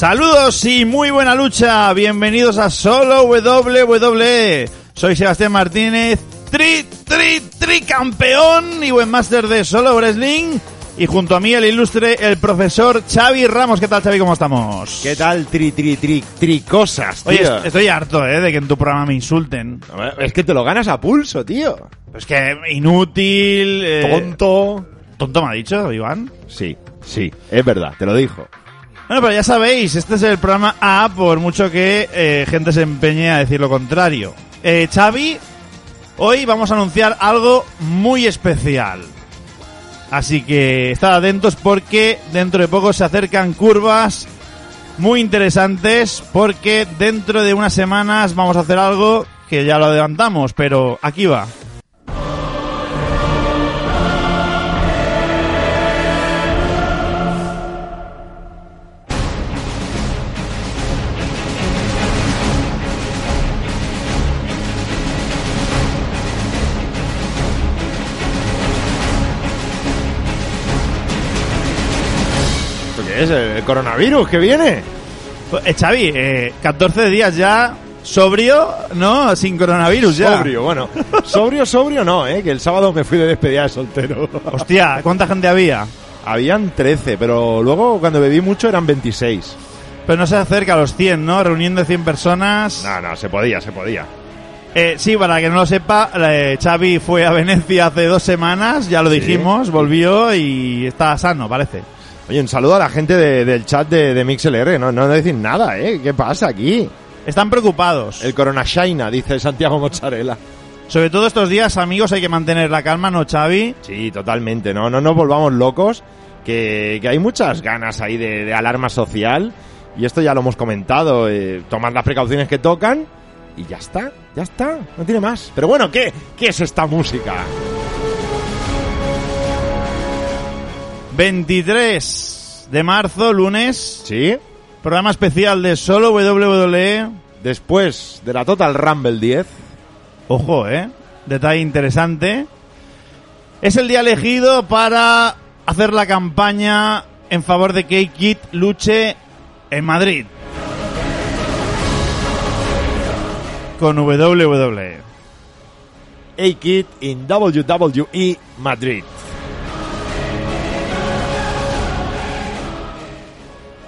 Saludos y muy buena lucha. Bienvenidos a Solo WWE. Soy Sebastián Martínez, tri, tri, tri campeón y buen máster de Solo Wrestling. Y junto a mí el ilustre, el profesor Xavi Ramos. ¿Qué tal, Xavi? ¿Cómo estamos? ¿Qué tal, tri, tri, tri, tri cosas, tío? Oye, est- estoy harto, ¿eh? De que en tu programa me insulten. Es que te lo ganas a pulso, tío. Es que inútil... eh, Tonto. ¿Tonto me ha dicho, Iván? Sí, sí, es verdad, te lo dijo. Bueno, pero ya sabéis, este es el programa A, por mucho que eh, gente se empeñe a decir lo contrario. Eh, Xavi, hoy vamos a anunciar algo muy especial. Así que estad atentos porque dentro de poco se acercan curvas muy interesantes porque dentro de unas semanas vamos a hacer algo que ya lo adelantamos, pero aquí va. Qué es? ¿El coronavirus que viene? Eh, Xavi, eh, 14 días ya sobrio, ¿no? Sin coronavirus ya. Sobrio, bueno. Sobrio, sobrio no, ¿eh? Que el sábado me fui de despedida de soltero. Hostia, ¿cuánta gente había? Habían 13, pero luego cuando bebí mucho eran 26. Pero no se acerca a los 100, ¿no? Reuniendo 100 personas. No, no, se podía, se podía. Eh, sí, para que no lo sepa, eh, Xavi fue a Venecia hace dos semanas, ya lo Sí. dijimos, volvió y está sano, parece. Oye, un saludo a la gente de- del chat de, de MixLR. No, no decir nada, ¿eh? ¿Qué pasa aquí? Están preocupados. El Corona Shaina, dice Santiago Mozzarella. Sobre todo estos días, amigos, hay que mantener la calma, ¿no, Xavi? Sí, totalmente, no, no nos volvamos locos, que, que hay muchas ganas ahí de, de alarma social, y esto ya lo hemos comentado, eh, tomar las precauciones que tocan, y ya está, ya está, no tiene más. Pero bueno, ¿qué, qué es esta música? 23 de marzo, lunes, Sí, programa especial de solo WWE. después de la Total Rumble 10, Ojo, ¿eh? Detalle interesante. Es el día elegido para hacer la campaña en favor de que Kid luche en Madrid. Con. WWE. A-Kid in WWE Madrid.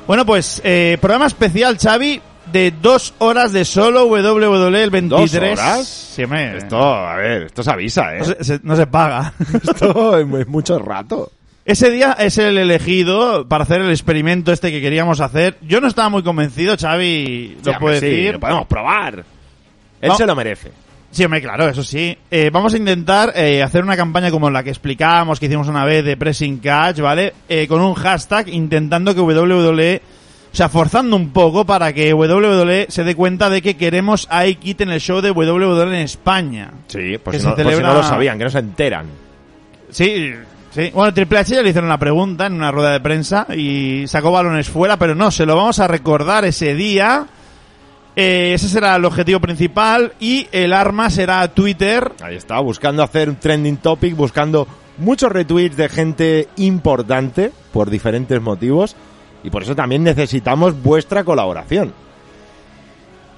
Bueno, pues eh, programa especial, Xavi, de dos horas de solo WWE el 23. horas? Sí, hombre, Esto, a ver, esto se avisa, ¿eh? no se, se- no se paga. Esto es mu- es mucho rato. Ese día es el elegido para hacer el experimento este que queríamos hacer. Yo no estaba muy convencido, Xavi lo Sí, puede sí, decir. lo podemos probar. Él No. se lo merece. Sí, hombre, claro, eso sí. Eh, vamos a intentar eh, hacer una campaña como la que explicábamos, que hicimos una vez de Pressing Catch, ¿vale? Eh, con un hashtag intentando que WWE, o sea, forzando un poco para que WWE se dé cuenta de que queremos a Aikit en el show de WWE en España. Sí, si, se no, por si no lo sabían, que no se enteran. Sí, sí. Bueno, Triple H ya le hicieron la pregunta en una rueda de prensa y sacó balones fuera, pero no, se lo vamos a recordar ese día Eh, ese será el objetivo principal y el arma será Twitter. Ahí está, buscando hacer un trending topic, buscando muchos retweets de gente importante por diferentes motivos y por eso también necesitamos vuestra colaboración.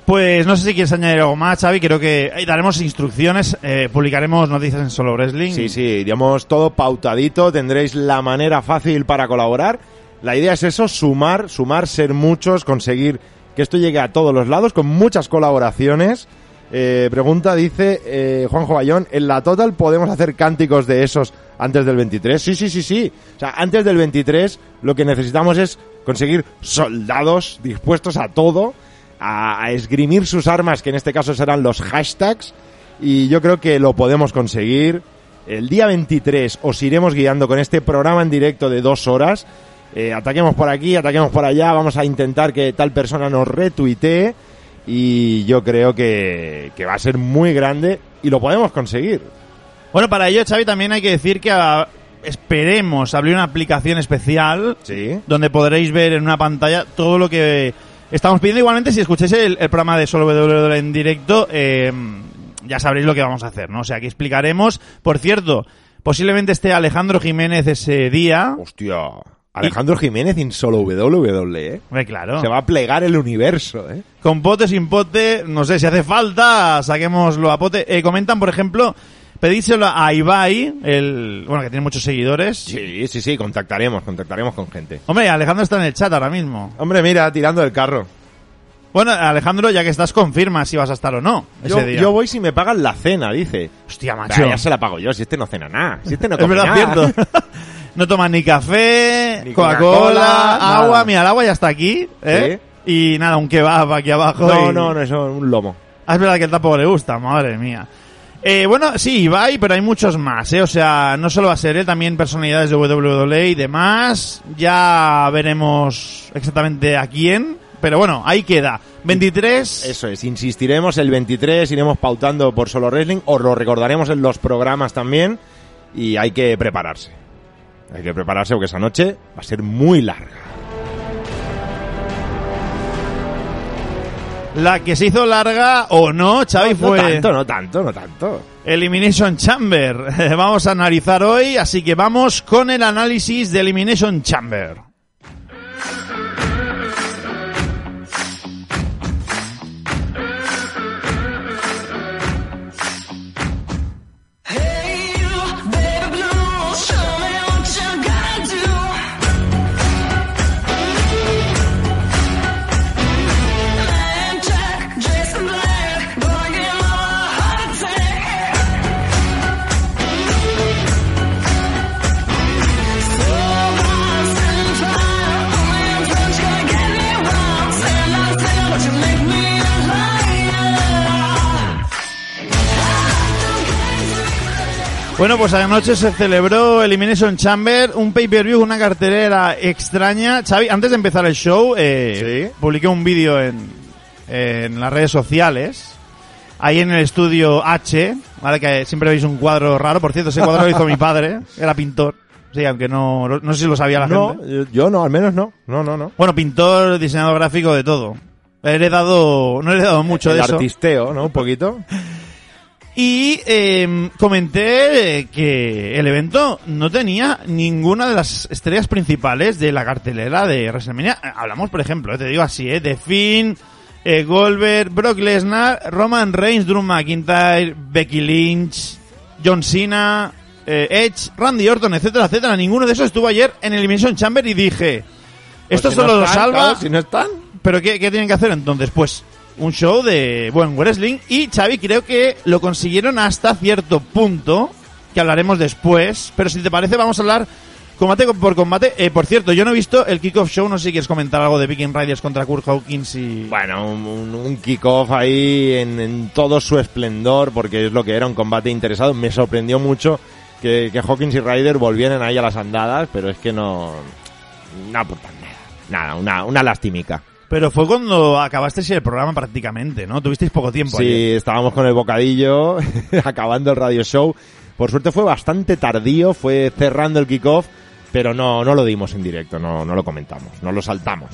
Pues no sé si quieres añadir algo más, Xavi. Creo que eh, daremos instrucciones, eh, publicaremos noticias en Solo Wrestling. Sí, sí, iríamos todo pautadito, tendréis la manera fácil para colaborar. La idea es eso, sumar, sumar, ser muchos, conseguir que esto llegue a todos los lados con muchas colaboraciones. Eh, pregunta, dice eh, Juanjo ¿en la Total podemos hacer cánticos de esos antes del 23? Sí, sí, sí, sí. O sea, antes del 23 lo que necesitamos es conseguir soldados dispuestos a todo, a, a esgrimir sus armas, que en este caso serán los hashtags, y yo creo que lo podemos conseguir. El día 23 os iremos guiando con este programa en directo de dos horas. Eh, ataquemos por aquí, ataquemos por allá, vamos a intentar que tal persona nos retuitee y yo creo que, que va a ser muy grande y lo podemos conseguir. Bueno, para ello, Xavi, también hay que decir que ah, esperemos abrir una aplicación especial Sí. donde podréis ver en una pantalla todo lo que estamos pidiendo. Igualmente, si escucháis el, el programa de Solo WWE en directo, eh, ya sabréis lo que vamos a hacer, ¿no? O sea, aquí explicaremos. Por cierto, posiblemente esté Alejandro Jiménez ese día. Hostia. Alejandro Jiménez en solo WWE, ¿eh? Hombre, claro. Se va a plegar el universo, ¿eh? Con pote, sin pote, no sé, si hace falta, saquémoslo a pote. Eh, comentan, por ejemplo, pedíselo a Ibai, el, bueno, que tiene muchos seguidores. Sí, sí, sí, contactaremos, contactaremos con gente. Hombre, Alejandro está en el chat ahora mismo. Hombre, mira, tirando el carro. Bueno, Alejandro, ya que estás, confirma si vas a estar o no ese Yo, día. yo voy si me pagan la cena, dice. Hostia, macho. Bah, ya se la pago yo, si este no cena nada. Si este no es come verdad, nada. cierto. no toman ni café, Coca-Cola, agua. nada. Mira, el agua ya está aquí, ¿eh? Y nada, un kebab aquí abajo. No, y- no, no, eso es un lomo. Ah, es verdad que él tampoco le gusta, madre mía. Eh, bueno, sí, Ibai, pero hay muchos más, ¿eh? O sea, no solo va a ser él, también personalidades de WWE y demás. Ya veremos exactamente a quién. Pero bueno, ahí queda. 23. Eso es, insistiremos el 23, iremos pautando por Solo Wrestling, os lo recordaremos en los programas también y hay que prepararse. Hay que prepararse porque esa noche va a ser muy larga. La que se hizo larga o no, Xavi, no, fue tanto, no tanto, no tanto. Elimination Chamber. Vamos a analizar hoy, así que vamos con el análisis de Elimination Chamber. Bueno, pues anoche se celebró Elimination Chamber, un pay-per-view, una cartelera extraña. Xavi, antes de empezar el show, eh, Sí. publiqué un vídeo en, en las redes sociales. Ahí en el estudio H, ¿vale? Que siempre veis un cuadro raro. Por cierto, ese cuadro lo hizo mi padre, era pintor. Sí, aunque no, no sé si lo sabía la No, gente. yo, yo no, al menos no. No, no, no. Bueno, pintor, diseñador gráfico, de todo. He heredado, no he heredado mucho el de eso. artisteo, ¿no? Un poquito. Y eh, comenté que el evento no tenía ninguna de las estrellas principales de la cartelera de WrestleMania. Hablamos, por ejemplo, eh, te digo así, eh, de Finn, eh, Goldberg, Brock Lesnar, Roman Reigns, Drew McIntyre, Becky Lynch, John Cena, eh, Edge, Randy Orton, etcétera, etcétera. Ninguno de esos estuvo ayer en Elimination Chamber y dije, esto Pues si solo no lo salva... claro, si no están. Pero ¿qué, qué tienen que hacer entonces? Pues un show de buen wrestling y Xavi creo que lo consiguieron hasta cierto punto, que hablaremos después, pero si te parece vamos a hablar combate por combate. Eh, por cierto, yo no he visto el kickoff show, no sé si quieres comentar algo de Viking Riders contra Kurt Hawkins y... Bueno, un, un, kickoff ahí en, en todo su esplendor, porque es lo que era un combate interesado. Me sorprendió mucho que, que Hawkins y Ryder volvieran ahí a las andadas, pero es que no. No aportan nada. Nada, una, una lastimica. Pero fue cuando acabasteis el programa prácticamente, ¿no? Tuvisteis poco tiempo Sí, ayer. estábamos con el bocadillo, acabando el radio show. Por suerte fue bastante tardío, fue cerrando el kickoff, pero no, no lo dimos en directo, no, no lo comentamos, no lo saltamos.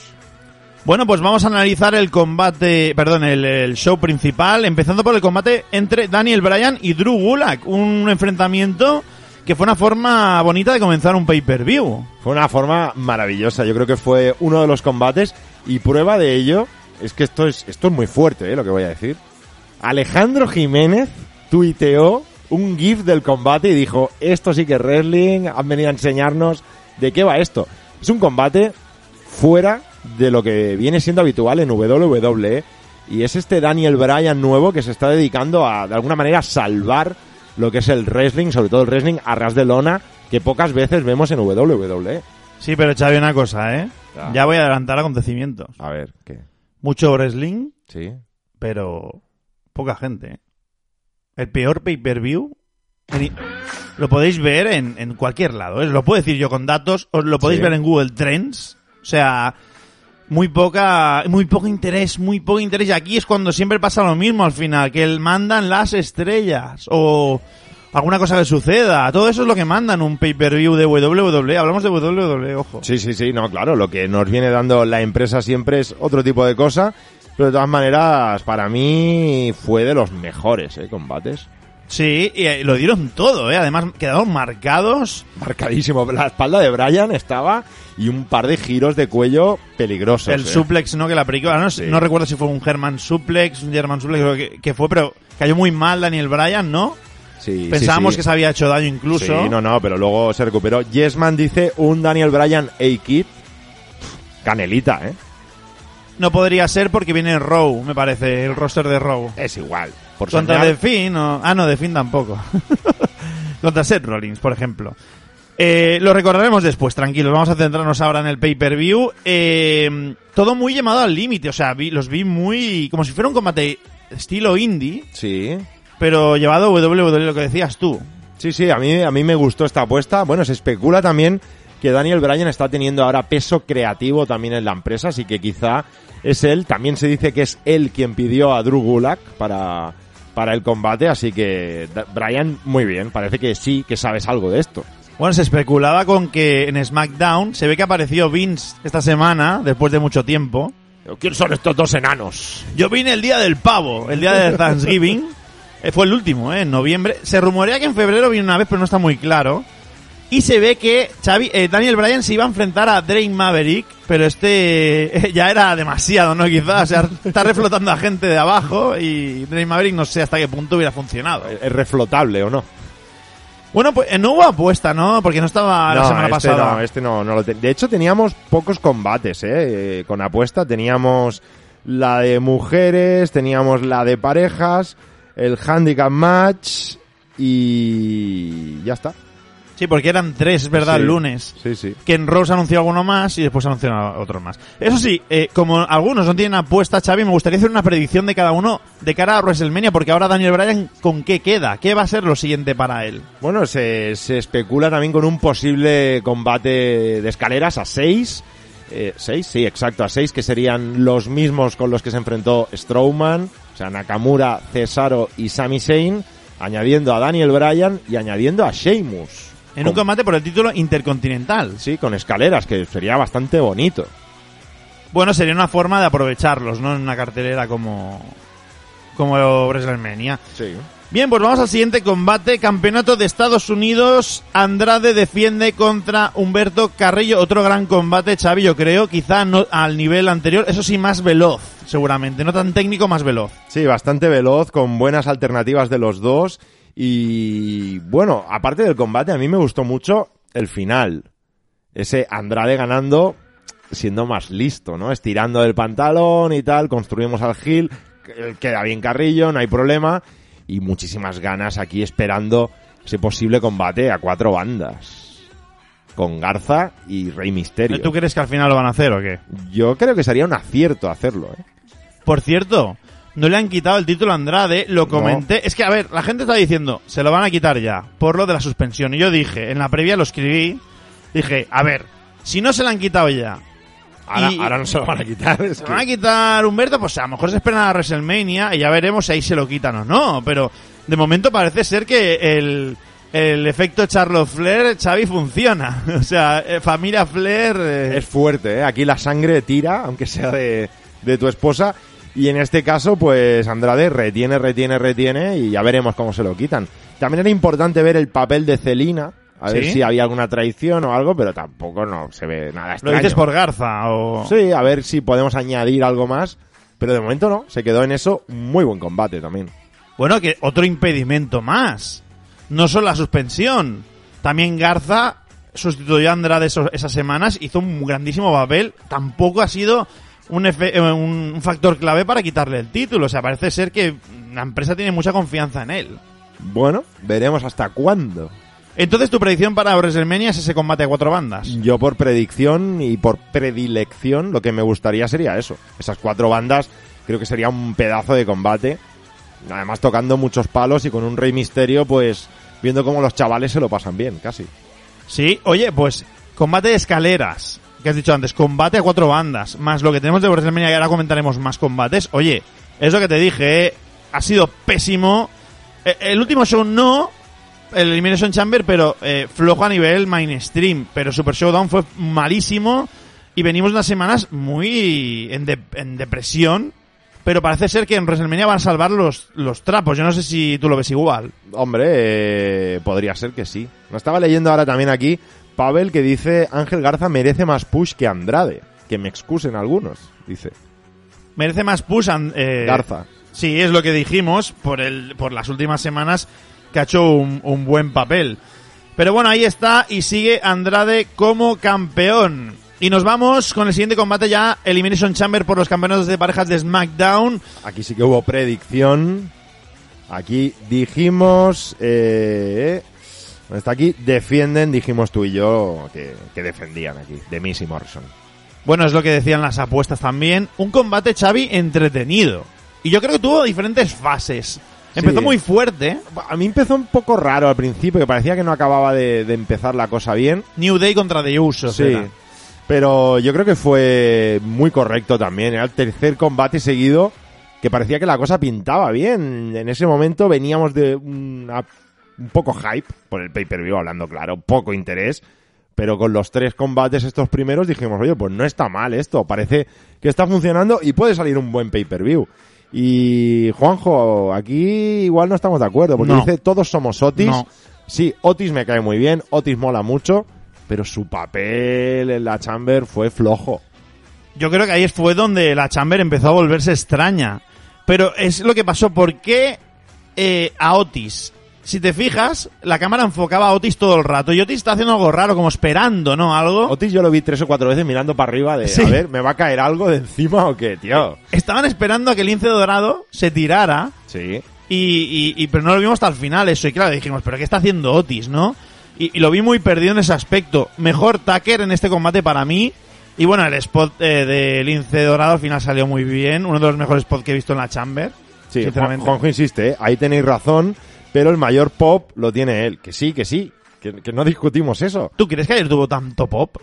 Bueno, pues vamos a analizar el combate, perdón, el, el show principal, empezando por el combate entre Daniel Bryan y Drew Gulak, un enfrentamiento que fue una forma bonita de comenzar un pay-per-view. Fue una forma maravillosa. Yo creo que fue uno de los combates y prueba de ello es que esto es, esto es muy fuerte, ¿eh? lo que voy a decir. Alejandro Jiménez tuiteó un GIF del combate y dijo, esto sí que es wrestling, han venido a enseñarnos de qué va esto. Es un combate fuera de lo que viene siendo habitual en WWE y es este Daniel Bryan nuevo que se está dedicando a, de alguna manera, salvar lo que es el wrestling, sobre todo el wrestling a ras de lona, que pocas veces vemos en WWE. Sí, pero Xavi, una cosa, ¿eh? Ya. Ya voy a adelantar acontecimientos. A ver, ¿qué? Mucho wrestling, Sí. pero poca gente. ¿eh? El peor pay-per-view en- lo podéis ver en, en cualquier lado. ¿eh? Lo puedo decir yo con datos, os lo podéis Sí. ver en Google Trends. O sea, muy poca, muy poco interés, muy poco interés. Y aquí es cuando siempre pasa lo mismo al final, que el mandan las estrellas o alguna cosa que suceda. Todo eso es lo que mandan un pay-per-view de WWE. Hablamos de WWE, ojo. Sí, sí, sí, no, claro, lo que nos viene dando la empresa siempre es otro tipo de cosa, pero de todas maneras, para mí fue de los mejores, ¿eh? Combates. Sí, y eh, lo dieron todo, ¿eh? Además, quedaron marcados. Marcadísimo, la espalda de Brian estaba y un par de giros de cuello peligrosos. el ¿eh? suplex, ¿no? Que la aplicó. No, Sí. no recuerdo si fue un German suplex, un German suplex, creo que, que fue, pero cayó muy mal Daniel Bryan, ¿no? Sí, Pensábamos sí. que se había hecho daño incluso. Sí, no, no, pero luego se recuperó. Yesman dice un Daniel Bryan A-Kid. Canelita, ¿eh? No podría ser porque viene Raw, me parece, el roster de Raw. Es igual. Por Contra. The Finn, o- ah, no, The Finn tampoco. Contra Seth Rollins, por ejemplo. Eh, lo recordaremos después, tranquilos. Vamos a centrarnos ahora en el pay-per-view. Eh, todo muy llamado al límite, o sea, vi- los vi muy. como si fuera un combate estilo indie, Sí. Pero llevado a WWE, lo que decías tú. Sí, sí, a mí, a mí me gustó esta apuesta. Bueno, se especula también que Daniel Bryan está teniendo ahora peso creativo también en la empresa, así que quizá es él. También se dice que es él quien pidió a Drew Gulak para, para el combate, así que Bryan, muy bien, parece que sí, que sabes algo de esto. Bueno, se especulaba con que en SmackDown se ve que apareció Vince esta semana, después de mucho tiempo. ¿Quién son estos dos enanos? Yo vine el día del pavo, el día de Thanksgiving. Eh, fue el último, ¿eh? En noviembre. Se rumorea que en febrero vino una vez, pero no está muy claro. Y se ve que Xavi, eh, Daniel Bryan se iba a enfrentar a Drake Maverick, pero este eh, ya era demasiado, ¿no? Quizás, o sea, está reflotando a gente de abajo y Drake Maverick no sé hasta qué punto hubiera funcionado. ¿Es reflotable o no? Bueno, pues no hubo apuesta, ¿no? Porque no estaba la semana este pasada. no, este no, no lo De hecho, teníamos pocos combates. Eh, Con apuesta teníamos la de mujeres, teníamos la de parejas, el handicap match y ya está. Sí, porque eran tres, es verdad, Sí. el lunes. Sí, sí. que en Rose anunció alguno más y después anunció otro más. Eso sí, eh, como algunos no tienen apuesta, Xavi, me gustaría hacer una predicción de cada uno de cara a WrestleMania, porque ahora Daniel Bryan, ¿con qué queda? ¿Qué va a ser lo siguiente para él? Bueno, se, se especula también con un posible combate de escaleras a seis. Eh, ¿Seis? Sí, exacto, a seis, que serían los mismos con los que se enfrentó Strowman, sea, Nakamura, Cesaro y Sami Zayn, añadiendo a Daniel Bryan y añadiendo a Sheamus. En un combate por el título intercontinental. Sí, con escaleras, que sería bastante bonito. Bueno, sería una forma de aprovecharlos, ¿no? En una cartelera como, como WrestleMania. Sí. Bien, pues vamos al siguiente combate. Campeonato de Estados Unidos. Andrade defiende contra Humberto Carrillo. Otro gran combate, Xavi, yo creo. Quizá no al nivel anterior. Eso sí, más veloz, seguramente. No tan técnico, más veloz. Sí, bastante veloz, con buenas alternativas de los dos. Y bueno, aparte del combate, a mí me gustó mucho el final. Ese Andrade ganando, siendo más listo, ¿no? Estirando el pantalón y tal, construimos al Gil, queda bien Carrillo, no hay problema. Y muchísimas ganas aquí esperando ese posible combate a cuatro bandas. Con Garza y Rey Misterio. ¿Tú crees que al final lo van a hacer o qué? Yo creo que sería un acierto hacerlo, ¿eh? Por cierto, no le han quitado el título a Andrade, lo comenté. Es que, a ver, la gente está diciendo, se lo van a quitar ya, por lo de la suspensión. Y yo dije, en la previa lo escribí, dije, a ver, si no se lo han quitado ya, Ahora, Y- ahora no se lo van a quitar. es se que- van a quitar Humberto, pues a lo mejor se esperan a WrestleMania y ya veremos si ahí se lo quitan o no. Pero de momento parece ser que el, el efecto Charlotte Flair, Xavi, funciona. O sea, eh, familia Flair... eh, Es fuerte, ¿eh? Aquí la sangre tira, aunque sea de, de tu esposa. Y en este caso, pues Andrade retiene, retiene, retiene y ya veremos cómo se lo quitan. También era importante ver el papel de Celina, a ver si había alguna traición o algo, pero tampoco no se ve nada ¿Lo extraño. dices por Garza o...? Sí, a ver si podemos añadir algo más. Pero de momento no, se quedó en eso. Muy buen combate también. Bueno, que otro impedimento más. No solo la suspensión. También Garza sustituyó a Andrade esos- esas semanas, hizo un grandísimo papel. Tampoco ha sido un, efe- eh, un un factor clave para quitarle el título. O sea, parece ser que la empresa tiene mucha confianza en él. Bueno, veremos hasta cuándo. Entonces, tu predicción para WrestleMania es ese combate a cuatro bandas. Yo por predicción y por predilección lo que me gustaría sería eso. Esas cuatro bandas creo que sería un pedazo de combate. Además tocando muchos palos y con un Rey Misterio pues viendo cómo los chavales se lo pasan bien, casi. Sí, oye, pues combate de escaleras, que has dicho antes, combate a cuatro bandas, más lo que tenemos de WrestleMania y ahora comentaremos más combates. Oye, es lo que te dije, ¿eh? ha sido pésimo. Eh, El último show no, el Elimination Chamber, pero eh, flojo a nivel mainstream, pero Super Showdown fue malísimo y venimos unas semanas muy en, de- en depresión. Pero parece ser que en WrestleMania van a salvar los, los trapos. Yo no sé si tú lo ves igual. Hombre, eh, podría ser que sí. Lo estaba leyendo ahora también aquí Pavel que dice Ángel Garza merece más push que Andrade. Que me excusen algunos, dice. Merece más push an- eh, Garza. Sí, es lo que dijimos por, el, por las últimas semanas que ha hecho un, un buen papel. Pero bueno, ahí está y sigue Andrade como campeón. Y nos vamos con el siguiente combate ya, Elimination Chamber por los campeonatos de parejas de SmackDown. Aquí sí que hubo predicción. Aquí dijimos... Eh, ¿dónde está aquí? Defienden, dijimos tú y yo que, que defendían aquí. De Miss y Morrison. Bueno, es lo que decían las apuestas también. Un combate, Xavi, entretenido. Y yo creo que tuvo diferentes fases. Empezó Sí. muy fuerte. A mí empezó un poco raro al principio, que parecía que no acababa de, de empezar la cosa bien. New Day contra The Usos. Sí. era. Pero yo creo que fue muy correcto también. Era el tercer combate seguido que parecía que la cosa pintaba bien. En ese momento veníamos de una- un poco hype por el pay-per-view, hablando claro, poco interés. Pero con los tres combates estos primeros dijimos, oye, pues no está mal esto. Parece que está funcionando y puede salir un buen pay-per-view. Y Juanjo, aquí igual no estamos de acuerdo, porque No. dice todos somos Otis. No. Sí, Otis me cae muy bien, Otis mola mucho, pero su papel en la Chamber fue flojo. Yo creo que ahí fue donde la Chamber empezó a volverse extraña. Pero es lo que pasó. ¿Por qué eh, a Otis? Si te fijas, la cámara enfocaba a Otis todo el rato. Y Otis está haciendo algo raro, como esperando, ¿no? Algo. Otis yo lo vi tres o cuatro veces mirando para arriba de, Sí. a ver, ¿me va a caer algo de encima o qué, tío? Estaban esperando a que el lince dorado se tirara. Sí. Y, y- y- pero no lo vimos hasta el final eso. Y claro, dijimos, ¿pero qué está haciendo Otis, no? Y, y lo vi muy perdido en ese aspecto. Mejor Tucker en este combate para mí. Y bueno, el spot eh, de lince dorado al final salió muy bien. Uno de los mejores spots que he visto en la Chamber. Sí, sinceramente. Juan- Juanjo insiste, ¿eh? ahí tenéis razón, pero el mayor pop lo tiene él. Que sí, que sí, que, que no discutimos eso. ¿Tú crees que ayer tuvo tanto pop?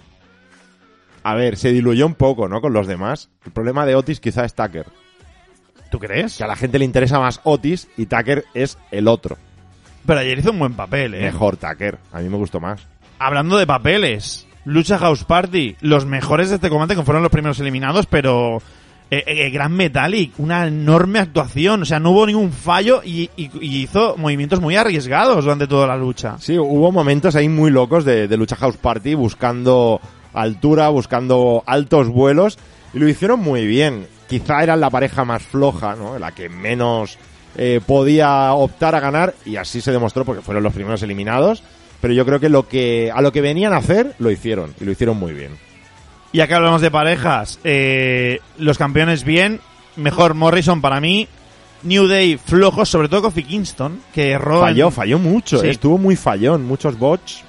A ver, se diluyó un poco, ¿no? Con los demás. El problema de Otis quizá es Tucker. ¿Tú crees? Que a la gente le interesa más Otis y Tucker es el otro. Pero ayer hizo un buen papel, ¿eh? Mejor Tucker. A mí me gustó más. Hablando de papeles, Lucha House Party, los mejores de este combate que fueron los primeros eliminados, pero eh, eh, Gran Metallic, una enorme actuación, o sea, no hubo ningún fallo y, y- y hizo movimientos muy arriesgados durante toda la lucha. Sí, hubo momentos ahí muy locos de, de Lucha House Party buscando altura, buscando altos vuelos y lo hicieron muy bien. Quizá eran la pareja más floja, ¿no? La que menos eh, podía optar a ganar y así se demostró porque fueron los primeros eliminados. Pero yo creo que lo que a lo que venían a hacer lo hicieron y lo hicieron muy bien. Y acá hablamos de parejas, eh, los campeones bien, mejor Morrison para mí, New Day flojos, sobre todo Kofi Kingston, que erró en- Falló, falló mucho, Sí. eh, estuvo muy fallón, muchos bots.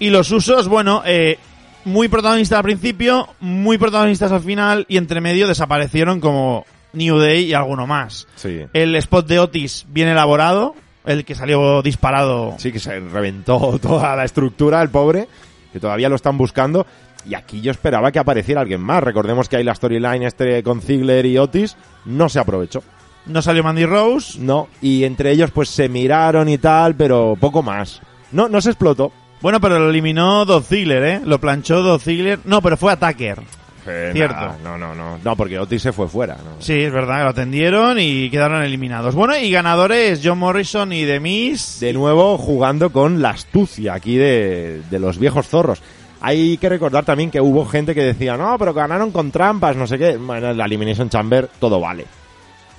Y los usos, bueno, eh, muy protagonistas al principio, muy protagonistas al final y entre medio desaparecieron como New Day y alguno más. Sí. El spot de Otis bien elaborado, el que salió disparado. Sí, que se reventó toda la estructura, el pobre, que todavía lo están buscando. Y aquí yo esperaba que apareciera alguien más. Recordemos que hay la storyline este con Ziggler y Otis. No se aprovechó. No salió Mandy Rose. No. Y entre ellos pues se miraron y tal, pero poco más. No, no se explotó. Bueno, pero lo eliminó Dolph Ziggler, ¿eh? Lo planchó Dolph Ziggler. No, pero fue Attacker. Eh, Cierto. nada, no, no, no. No, porque Otis se fue fuera. ¿no? Sí, es verdad, lo atendieron y quedaron eliminados. Bueno, y ganadores John Morrison y The Miz. De nuevo jugando con la astucia aquí de, de los viejos zorros. Hay que recordar también que hubo gente que decía, no, pero ganaron con trampas, no sé qué. Bueno, en la Elimination Chamber todo vale.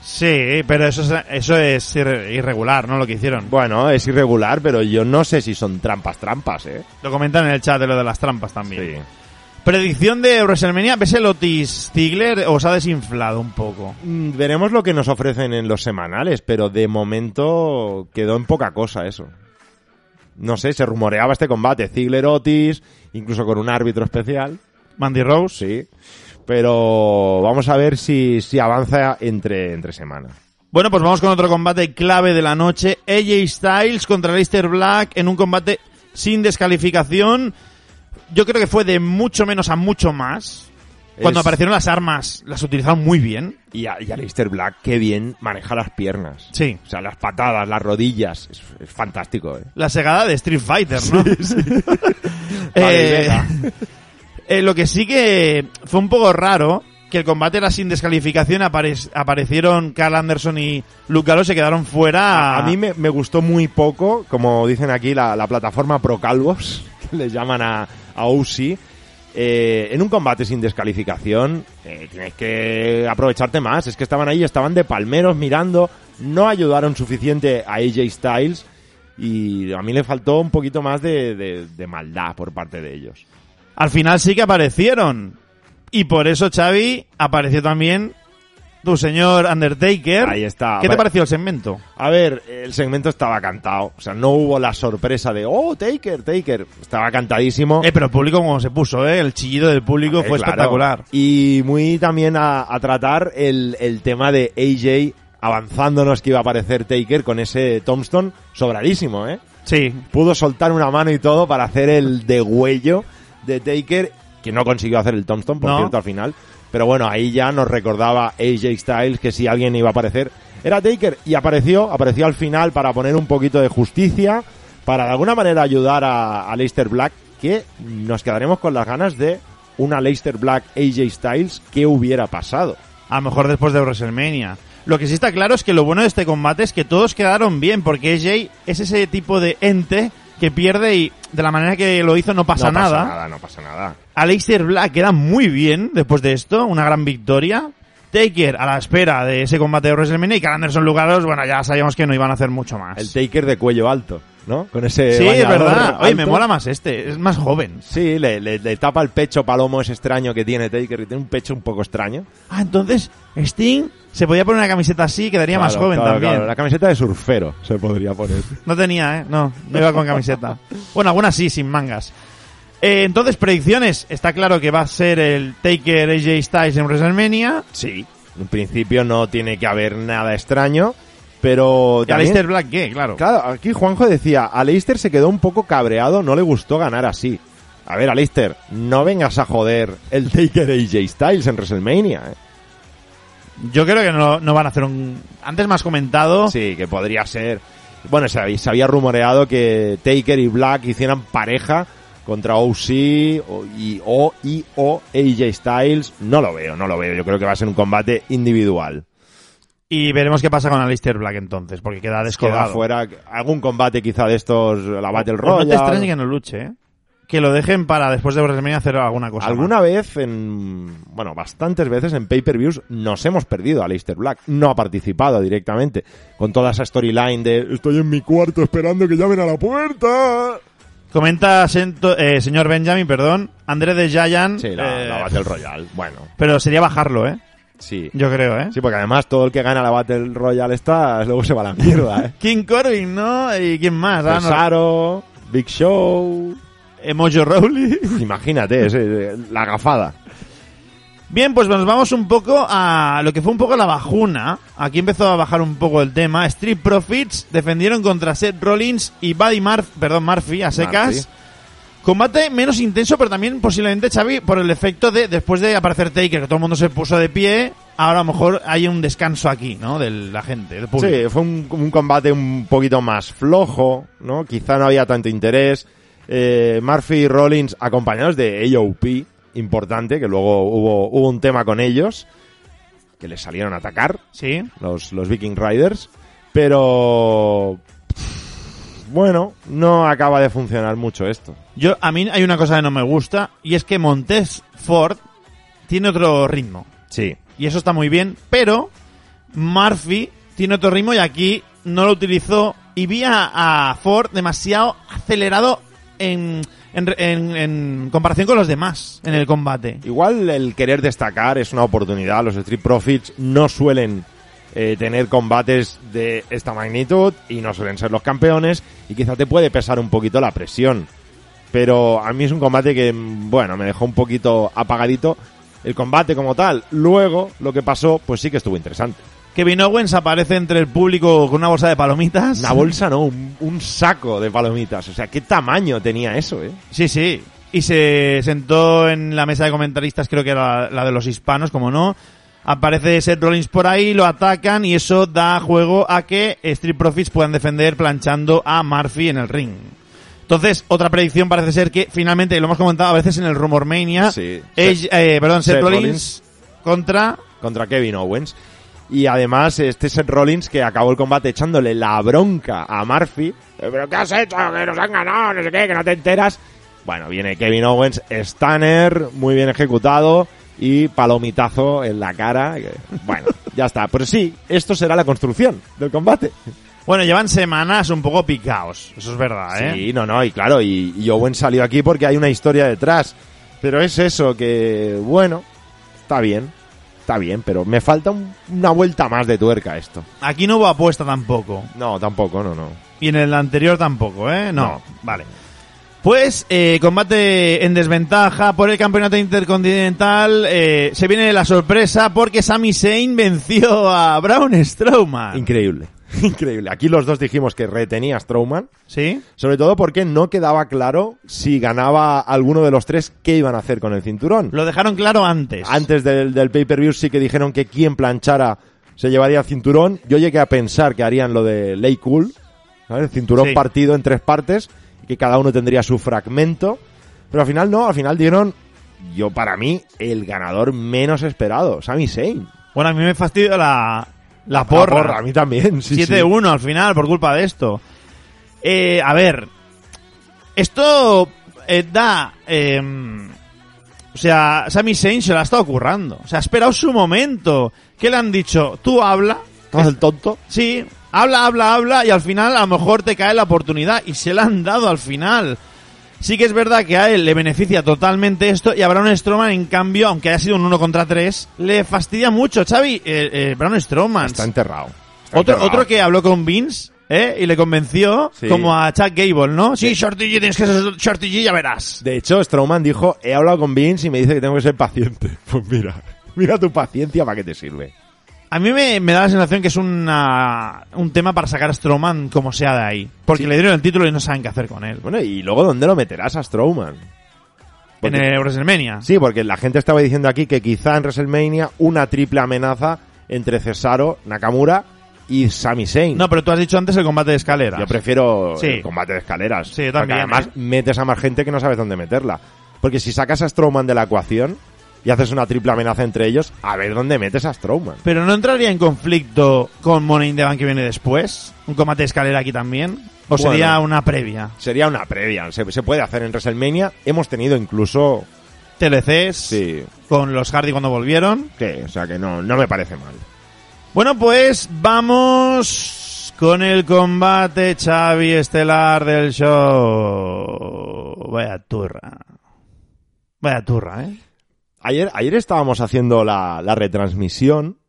Sí, pero eso es, eso es irre- irregular, ¿no? Lo que hicieron. Bueno, es irregular, pero yo no sé si son trampas, trampas, ¿eh? Lo comentan en el chat de lo de las trampas también. Sí. Predicción de WrestleMania, ¿ves el Otis Ziggler o se ha desinflado un poco? Mm, Veremos lo que nos ofrecen en los semanales, pero de momento quedó en poca cosa eso. No sé, se rumoreaba este combate, Ziggler Otis, incluso con un árbitro especial, Mandy Rose. sí. Pero vamos a ver si, si avanza entre, entre semanas. Bueno, pues vamos con otro combate clave de la noche. AJ Styles contra Leicester Black en un combate sin descalificación. Yo creo que fue de mucho menos a mucho más. Cuando Es- aparecieron las armas, las utilizaron muy bien. Y a, y Aleister Black, qué bien maneja las piernas. Sí. O sea, las patadas, las rodillas, es, es fantástico, ¿eh? La segada de Street Fighter, ¿no? Vale, Eh, venga. eh, lo que sí que fue un poco raro, que el combate era sin descalificación, apare- aparecieron Carl Anderson y Luke se quedaron fuera. A, a mí me, me gustó muy poco, como dicen aquí, la, la plataforma Pro Calvos, que les llaman a, a OC. Eh, en un combate sin descalificación, eh, tienes que aprovecharte más. Es que estaban ahí, estaban de palmeros mirando, no ayudaron suficiente a AJ Styles y a mí le faltó un poquito más de, de- de maldad por parte de ellos. Al final sí que aparecieron. Y por eso, Xavi, apareció también tu señor Undertaker. Ahí está. ¿Qué te pareció el segmento? A ver, el segmento estaba cantado. O sea, no hubo la sorpresa de, oh, Taker, Taker. Estaba cantadísimo. Eh, pero el público como se puso, ¿eh? El chillido del público Eh, fue claro. espectacular. Y muy también a, a tratar el, el tema de AJ avanzándonos que iba a aparecer Taker con ese tombstone sobradísimo, ¿eh? Sí. Pudo soltar una mano y todo para hacer el degüello de Taker, que no consiguió hacer el tombstone, por No. cierto, al final. Pero bueno, ahí ya nos recordaba AJ Styles que si alguien iba a aparecer era Taker y apareció, apareció al final para poner un poquito de justicia, para de alguna manera ayudar a, a Leicester Black, que nos quedaremos con las ganas de una Leicester Black AJ Styles, ¿qué hubiera pasado? A lo mejor después de WrestleMania. Lo que sí está claro es que lo bueno de este combate es que todos quedaron bien, porque AJ es ese tipo de ente que pierde y de la manera que lo hizo no pasa, no nada. pasa nada, no pasa nada. Aleister Black queda muy bien después de esto, una gran victoria. Taker a la espera de ese combate de WrestleMania y Carl Anderson Lugaros, bueno, ya sabíamos que no iban a hacer mucho más. El Taker de cuello alto, ¿no? Con ese sí, es verdad. Oye, me alto. mola más este, es más joven. Sí, le, le- le tapa el pecho palomo ese extraño que tiene Taker, que tiene un pecho un poco extraño. Ah, entonces Sting se podía poner una camiseta así, quedaría más Claro, joven claro, también. claro. La camiseta de surfero se podría poner. No tenía, ¿eh? No, no iba con camiseta. Bueno, algunas sí, sin mangas. Eh, entonces, predicciones. Está claro que va a ser el Taker AJ Styles en WrestleMania. Sí. En principio no tiene que haber nada extraño, pero ¿Y también- Aleister Black qué? Claro. Claro, aquí Juanjo decía, Aleister se quedó un poco cabreado, no le gustó ganar así. A ver, Aleister, no vengas a joder el Taker AJ Styles en WrestleMania. ¿eh? Yo creo que no, no van a hacer un... Antes has comentado... Sí, que podría ser. Bueno, se había, se había rumoreado que Taker y Black hicieran pareja contra OC o, y, o, y o AJ Styles. No lo veo, no lo veo. Yo creo que va a ser un combate individual. Y veremos qué pasa con Aleister Black entonces, porque queda Queda descolgado. fuera algún combate quizá de estos, la Battle Pues no te Royale. extrañe que no luche, ¿eh? Que lo dejen para después de WrestleMania hacer alguna cosa. Alguna más. vez, en, bueno, bastantes veces en pay-per-views nos hemos perdido a Leicester Black. No ha participado directamente con toda esa storyline de estoy en mi cuarto esperando que llamen a la puerta. Comenta sento- eh, señor Benjamin, perdón, André de Giant. Sí, la, eh, la Battle Royale. Bueno, Pero sería bajarlo, ¿eh? Sí. Yo creo, ¿eh? Sí, porque además todo el que gana la Battle Royale está, luego se va a la mierda, ¿eh? King Corbin, ¿no? ¿Y quién más? Ah, no- Cesaro, Big Show... eh, Mojo Rawley. Imagínate, ese- la gafada. Bien, pues nos vamos un poco a lo que fue un poco la bajuna. Aquí empezó a bajar un poco el tema. Street Profits defendieron contra Seth Rollins y Buddy Murphy, perdón, Murphy, a secas. Murphy. Combate menos intenso, pero también posiblemente, Xavi, por el efecto de después de aparecer Taker, que todo el mundo se puso de pie, ahora a lo mejor hay un descanso aquí, ¿no? De la gente, del público. Sí, fue un, un combate un poquito más flojo, ¿no? Quizá no había tanto interés. Eh, Murphy y Rollins acompañados de AOP, importante, que luego hubo, hubo un tema con ellos, que les salieron a atacar, Sí. los, los Viking Riders, pero... Bueno, no acaba de funcionar mucho esto. Yo, a mí hay una cosa que no me gusta, y es que Montez Ford tiene otro ritmo. Sí. Y eso está muy bien, pero Murphy tiene otro ritmo y aquí no lo utilizó. Y vi a, a Ford demasiado acelerado en, en, en- en comparación con los demás en el combate. Igual el querer destacar es una oportunidad. Los Street Profits no suelen eh, tener combates de esta magnitud y no suelen ser los campeones y quizá te puede pesar un poquito la presión. Pero a mí es un combate que, bueno, me dejó un poquito apagadito el combate como tal. Luego, lo que pasó, pues sí que estuvo interesante. Kevin Owens aparece entre el público con una bolsa de palomitas. Una bolsa, no, un, un saco de palomitas. O sea, ¿qué tamaño tenía eso, eh? Sí, sí. Y se sentó en la mesa de comentaristas, creo que era la de los hispanos, como no. Aparece Seth Rollins por ahí, lo atacan y eso da juego a que Street Profits puedan defender planchando a Murphy en el ring. Entonces, otra predicción parece ser que finalmente, lo hemos comentado a veces en el Rumor Mania, Sí. Eh, perdón, Seth, Seth Rollins, Rollins. contra... contra Kevin Owens. Y además, este Seth Rollins que acabó el combate echándole la bronca a Murphy. Eh, ¿Pero qué has hecho? Que nos han ganado, no sé qué, que no te enteras. Bueno, viene Kevin Owens, Stunner, muy bien ejecutado y palomitazo en la cara. bueno, ya está. Pero sí, esto será la construcción del combate. Bueno, llevan semanas un poco picaos, eso es verdad, ¿eh? Sí, no, no, y claro, y, y Owens salió aquí porque hay una historia detrás. Pero es eso, que bueno, está bien, está bien, pero me falta un- una vuelta más de tuerca esto. Aquí no hubo apuesta tampoco. No, tampoco, no, no. Y en el anterior tampoco, ¿eh? No. No. Vale. Pues, eh, combate en desventaja por el campeonato intercontinental. eh, se viene la sorpresa porque Sami Zayn venció a Braun Strowman. Increíble, increíble. Aquí los dos dijimos que retenía a Strowman, ¿Sí? sobre todo porque no quedaba claro si ganaba alguno de los tres qué iban a hacer con el cinturón. Lo dejaron claro antes. Antes del, del pay-per-view sí que dijeron que quien planchara se llevaría el cinturón. Yo llegué a pensar que harían lo de Lay Cool, ¿sabes? El cinturón Sí. partido en tres partes que cada uno tendría su fragmento. Pero al final no, al final dieron, yo para mí, el ganador menos esperado, Sami Zayn. Bueno, a mí me fastidia la, la La porra. a mí también, sí, sí. 7-1 al final por culpa de esto. Eh, a ver, esto eh, da... eh, o sea, Sami Zayn se la ha estado currando. O sea, ha esperado su momento. ¿Qué le han dicho? Tú habla. ¿Estás el tonto? Sí, habla, habla, habla y al final a lo mejor te cae la oportunidad y se la han dado al final. Sí que es verdad que a él le beneficia totalmente esto y a Braun Strowman, en cambio, aunque haya sido un 1 contra 3, le fastidia mucho, Xavi, eh, eh, Braun Strowman. Está enterrado. Está Otro, enterrado. otro que habló con Vince, ¿eh? Y le convenció, Sí. como a Chuck Gable, ¿no? Sí, Shorty G, tienes que ser Shorty G, ya verás. De hecho, Strowman dijo, he hablado con Vince y me dice que tengo que ser paciente. Pues mira, mira tu paciencia para qué te sirve. A mí me, me da la sensación que es una, un tema para sacar a Strowman como sea de ahí. Porque Sí. le dieron el título y no saben qué hacer con él. Bueno, y luego, ¿dónde lo meterás a Strowman? Porque- en el WrestleMania. Sí, porque la gente estaba diciendo aquí que quizá en WrestleMania una triple amenaza entre Cesaro, Nakamura y Sami Zayn. No, pero tú has dicho antes el combate de escaleras. Yo prefiero Sí. el combate de escaleras. Sí, Porque también, además ¿eh? metes a más gente que no sabes dónde meterla. Porque si sacas a Strowman de la ecuación y haces una triple amenaza entre ellos, a ver dónde metes a Strowman. Pero no entraría en conflicto con Money in the Bank que viene después. Un combate de escalera aquí también. O Bueno. sería una previa. Sería una previa, se, se puede hacer en WrestleMania. Hemos tenido incluso... TLCs Sí, con los Hardy cuando volvieron. que, o sea que no, no me parece mal. Bueno, pues vamos con el combate Xavi estelar del show. Vaya turra. Vaya turra, ¿eh? Ayer, ayer estábamos haciendo la, la retransmisión,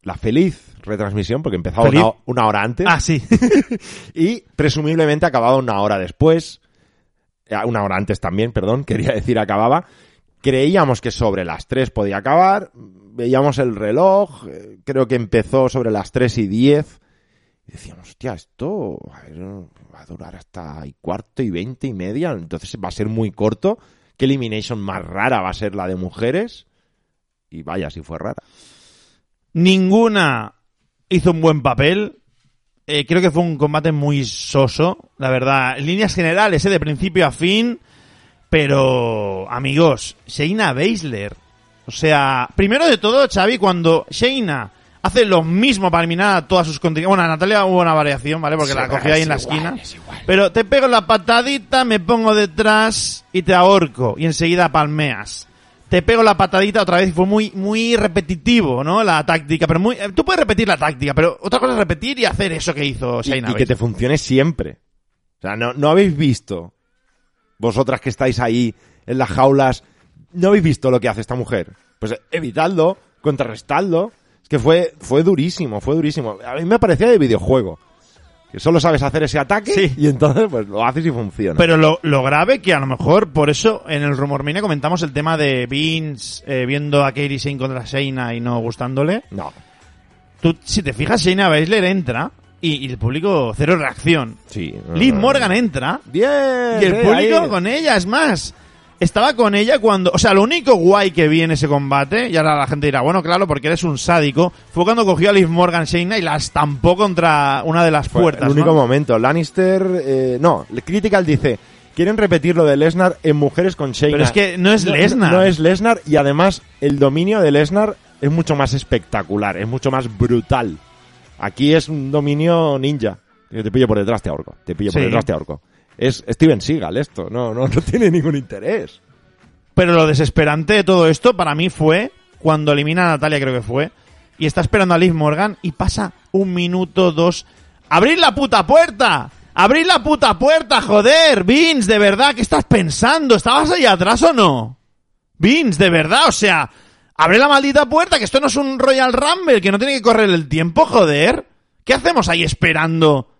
la feliz retransmisión, porque empezaba una, una hora antes Ah, sí. y presumiblemente acababa una hora después, eh, una hora antes también, perdón, quería decir acababa. Creíamos que sobre las 3 podía acabar, veíamos el reloj, eh, creo que empezó sobre las 3 y 10 Y decíamos, hostia, esto va a durar hasta y cuarto y veinte y media, entonces va a ser muy corto. ¿Qué elimination más rara va a ser la de mujeres? Y vaya, si fue rara. Ninguna hizo un buen papel. Eh, creo que fue un combate muy soso, la verdad. En líneas generales, eh, de principio a fin. Pero, amigos, Shayna Baszler. O sea, primero de todo, Xavi, cuando Shayna hace lo mismo para eliminar a todas sus contrincantes. Bueno, a Natalia hubo una variación, ¿vale? Porque Sí, la cogí ahí en la igual, esquina. es. Pero te pego la patadita, me pongo detrás y te ahorco. Y enseguida palmeas. Te pego la patadita otra vez y fue muy, muy repetitivo, ¿no? La táctica, pero muy, eh, tú puedes repetir la táctica, pero otra cosa es repetir y hacer eso que hizo Y, Shayna y que te funcione siempre. O sea, no, no habéis visto, vosotras que estáis ahí en las jaulas, no habéis visto lo que hace esta mujer. Pues evitadlo, contrarrestadlo. Es que fue, fue durísimo, fue durísimo. A mí me parecía de videojuego. Que solo sabes hacer ese ataque Sí. y entonces pues lo haces y funciona. Pero lo, lo grave que a lo mejor, por eso en el Rumor Mania comentamos el tema de Vince eh, viendo a Kairi Sane contra Shayna y no gustándole. no. Tú, si te fijas, Shayna Baszler entra y, y el público cero reacción. Sí. no. Morgan entra Bien. y el sí, público con ella, es más. Estaba con ella cuando, o sea, lo único guay que vi en ese combate, y ahora la gente dirá, bueno, claro, porque eres un sádico, fue cuando cogió a Liv Morgan Shayna y la estampó contra una de las Fue puertas. el único ¿no? momento. Lannister, eh, no, Critical dice, quieren repetir lo de Lesnar en mujeres con Shayna. Pero es que no es Lesnar. No, es Lesnar y además el dominio de Lesnar es mucho más espectacular, es mucho más brutal. Aquí es un dominio ninja. Te pillo por detrás, te ahorco. Te pillo por detrás, te ahorco. Es Steven Seagal esto, no, no, no tiene ningún interés. Pero lo desesperante de todo esto para mí fue cuando elimina a Natalia, creo que fue, y está esperando a Liv Morgan y pasa un minuto, dos. ¡Abrid la puta puerta! ¡Abrid la puta puerta, joder! Vince, de verdad, ¿qué estás pensando? ¿Estabas ahí atrás o no? Vince, de verdad, o sea, abre la maldita puerta, que esto no es un Royal Rumble, que no tiene que correr el tiempo, joder. ¿Qué hacemos ahí esperando?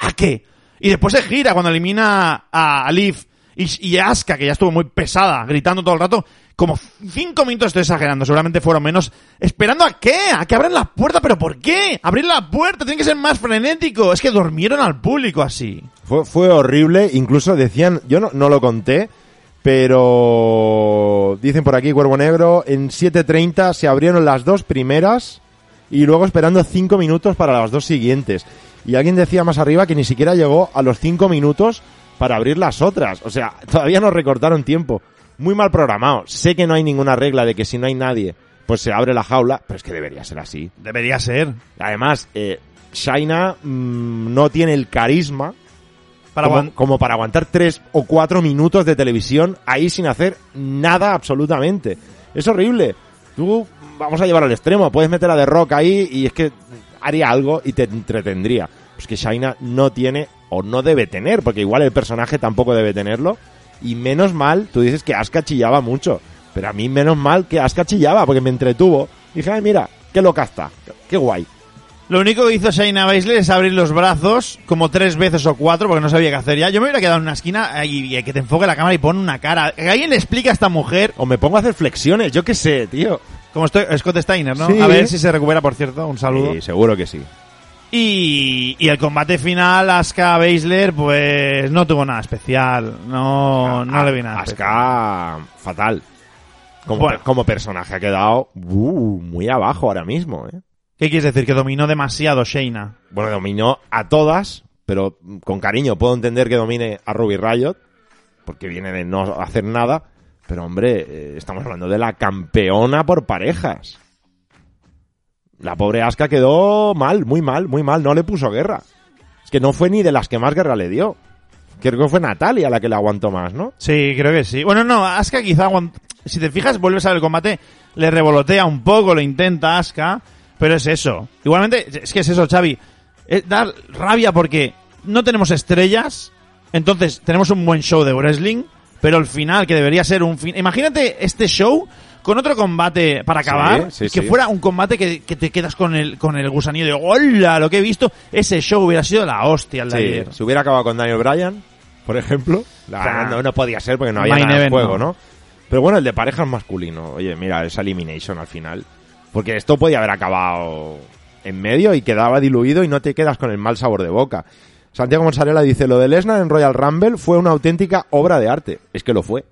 ¿A qué? Y después se gira cuando elimina a, a Liv y, y a Asuka, que ya estuvo muy pesada, gritando todo el rato. Como cinco minutos estoy exagerando, seguramente fueron menos. ¿Esperando a qué? ¿A que abran la puerta? ¿Pero por qué? Abrir la puerta, tiene que ser más frenético. Es que durmieron al público así. Fue, fue horrible, incluso decían, yo no, no lo conté, pero dicen por aquí, Cuervo Negro, en 7.30 se abrieron las dos primeras y luego esperando cinco minutos para las dos siguientes. Y alguien decía más arriba que ni siquiera llegó a los cinco minutos para abrir las otras. O sea, todavía nos recortaron tiempo. Muy mal programado. Sé que no hay ninguna regla de que si no hay nadie, pues se abre la jaula, pero es que debería ser así. Debería ser. Además, eh, Shaina mm, no tiene el carisma Para como, como para aguantar tres o cuatro minutos de televisión ahí sin hacer nada absolutamente. Es horrible. Tú, vamos a llevar al extremo, puedes meter a The Rock ahí y es que haría algo y te entretendría. Pues que Shaina no tiene o no debe tener, porque igual el personaje tampoco debe tenerlo. Y menos mal, tú dices que Asuka chillaba mucho, pero a mí menos mal que Asuka chillaba porque me entretuvo. Dije, ay, mira, qué loca está, qué guay. Lo único que hizo Shayna Baszler es abrir los brazos como tres veces o cuatro porque no sabía qué hacer ya. Yo me hubiera quedado en una esquina y, y que te enfoque la cámara y pone una cara. Que alguien le explica a esta mujer, O me pongo a hacer flexiones, yo qué sé, tío. Como estoy, Scott Steiner, ¿no? Sí. A ver si se recupera, por cierto. Un saludo. Sí, seguro que sí. Y, y el combate final, Asuka Baszler, pues no tuvo nada especial. No, no le vi nada. Asuka, fatal. Como, Bueno. como personaje ha quedado uh, muy abajo ahora mismo, ¿eh? ¿Qué quieres decir? Que dominó demasiado Shayna. Bueno, dominó a todas, pero con cariño puedo entender que domine a Ruby Riot, porque viene de no hacer nada, pero hombre, eh, estamos hablando de la campeona por parejas. La pobre Asuka quedó mal, muy mal, muy mal, no le puso guerra. Es que no fue ni de las que más guerra le dio. Creo que fue Natalia la que le aguantó más, ¿no? Sí, creo que sí. Bueno, no, Asuka quizá, aguant- si te fijas, vuelves a ver el combate, le revolotea un poco, lo intenta Asuka, pero es eso. Igualmente, es que es eso, Xavi. Es dar rabia porque no tenemos estrellas, entonces tenemos un buen show de wrestling, pero el final, que debería ser un fin... Imagínate este show con otro combate para acabar, sí, que sí. fuera un combate que, que te quedas con el, con el gusanillo de ¡Hola! Lo que he visto, ese show hubiera sido la hostia el de ayer. si hubiera acabado con Daniel Bryan, por ejemplo, la- no, no podía ser porque no había nada en event, juego, no. ¿no? Pero bueno, el de parejas masculino, oye, mira, esa elimination al final. Porque esto podía haber acabado en medio y quedaba diluido y no te quedas con el mal sabor de boca. Santiago Monsarela dice, lo de Lesnar en Royal Rumble fue una auténtica obra de arte. Es que lo fue.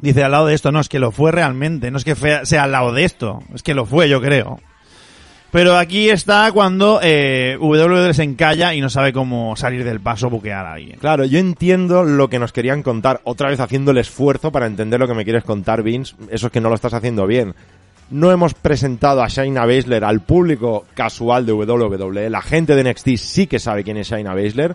Dice al lado de esto, no, es que lo fue realmente, no es que fue- sea al lado de esto, es que lo fue, yo creo. Pero aquí está cuando eh, WWE se encalla y no sabe cómo salir del paso buquear a alguien. Claro, yo entiendo lo que nos querían contar, otra vez haciendo el esfuerzo para entender lo que me quieres contar, Vince. Eso es que no lo estás haciendo bien. No hemos presentado a Shayna Baszler al público casual de WWE. La gente de NXT sí que sabe quién es Shayna Baszler.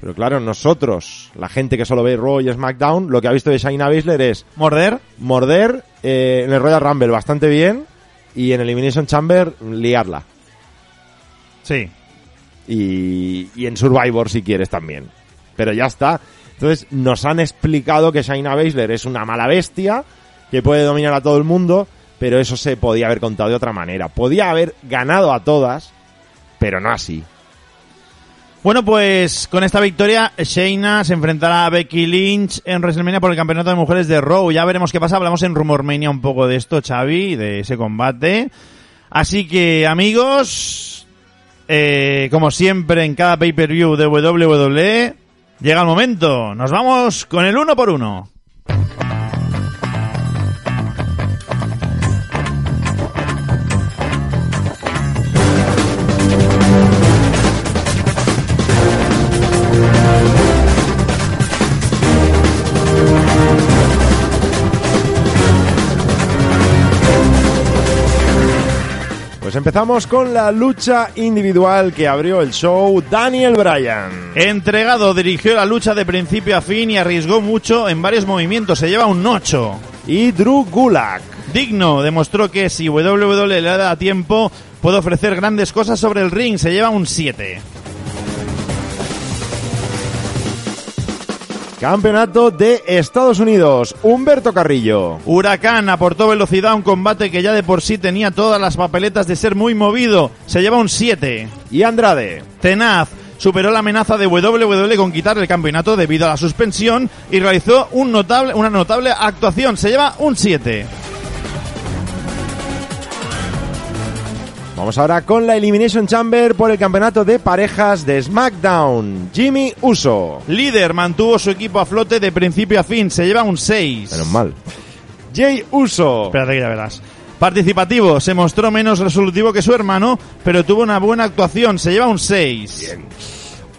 Pero claro, nosotros, la gente que solo ve Raw y SmackDown, lo que ha visto de Shayna Baszler es Morder, morder eh, en el Royal Rumble bastante bien y en Elimination Chamber liarla. sí. y, y en Survivor si quieres también. Pero ya está. Entonces nos han explicado que Shayna Baszler es una mala bestia, que puede dominar a todo el mundo, pero eso se podía haber contado de otra manera. Podía haber ganado a todas, pero no así. Bueno, pues con esta victoria, Shayna se enfrentará a Becky Lynch en WrestleMania por el campeonato de mujeres de Raw. Ya veremos qué pasa. Hablamos en Rumormania un poco de esto, Xavi, de ese combate. Así que, amigos, eh, como siempre en cada pay-per-view de WWE, llega el momento. Nos vamos con el uno por uno. Pues empezamos con la lucha individual que abrió el show Daniel Bryan. Entregado, dirigió la lucha de principio a fin y arriesgó mucho en varios movimientos. Se lleva un 8. Y Drew Gulak. Digno demostró que si WWE le da tiempo puede ofrecer grandes cosas sobre el ring. Se lleva un 7. Campeonato de Estados Unidos. Humberto Carrillo. Huracán aportó velocidad a un combate que ya de por sí tenía todas las papeletas de ser muy movido. Se lleva un 7. Y Andrade. Tenaz superó la amenaza de WWE con quitar el campeonato debido a la suspensión y realizó un notable, una notable actuación. Se lleva un 7. Vamos ahora con la Elimination Chamber por el campeonato de parejas de SmackDown. Jimmy Uso. Líder mantuvo su equipo a flote de principio a fin. Se lleva un 6. Menos mal. Jay Uso. Espérate que ya verás. Participativo, se mostró menos resolutivo que su hermano, pero tuvo una buena actuación, se lleva un 6.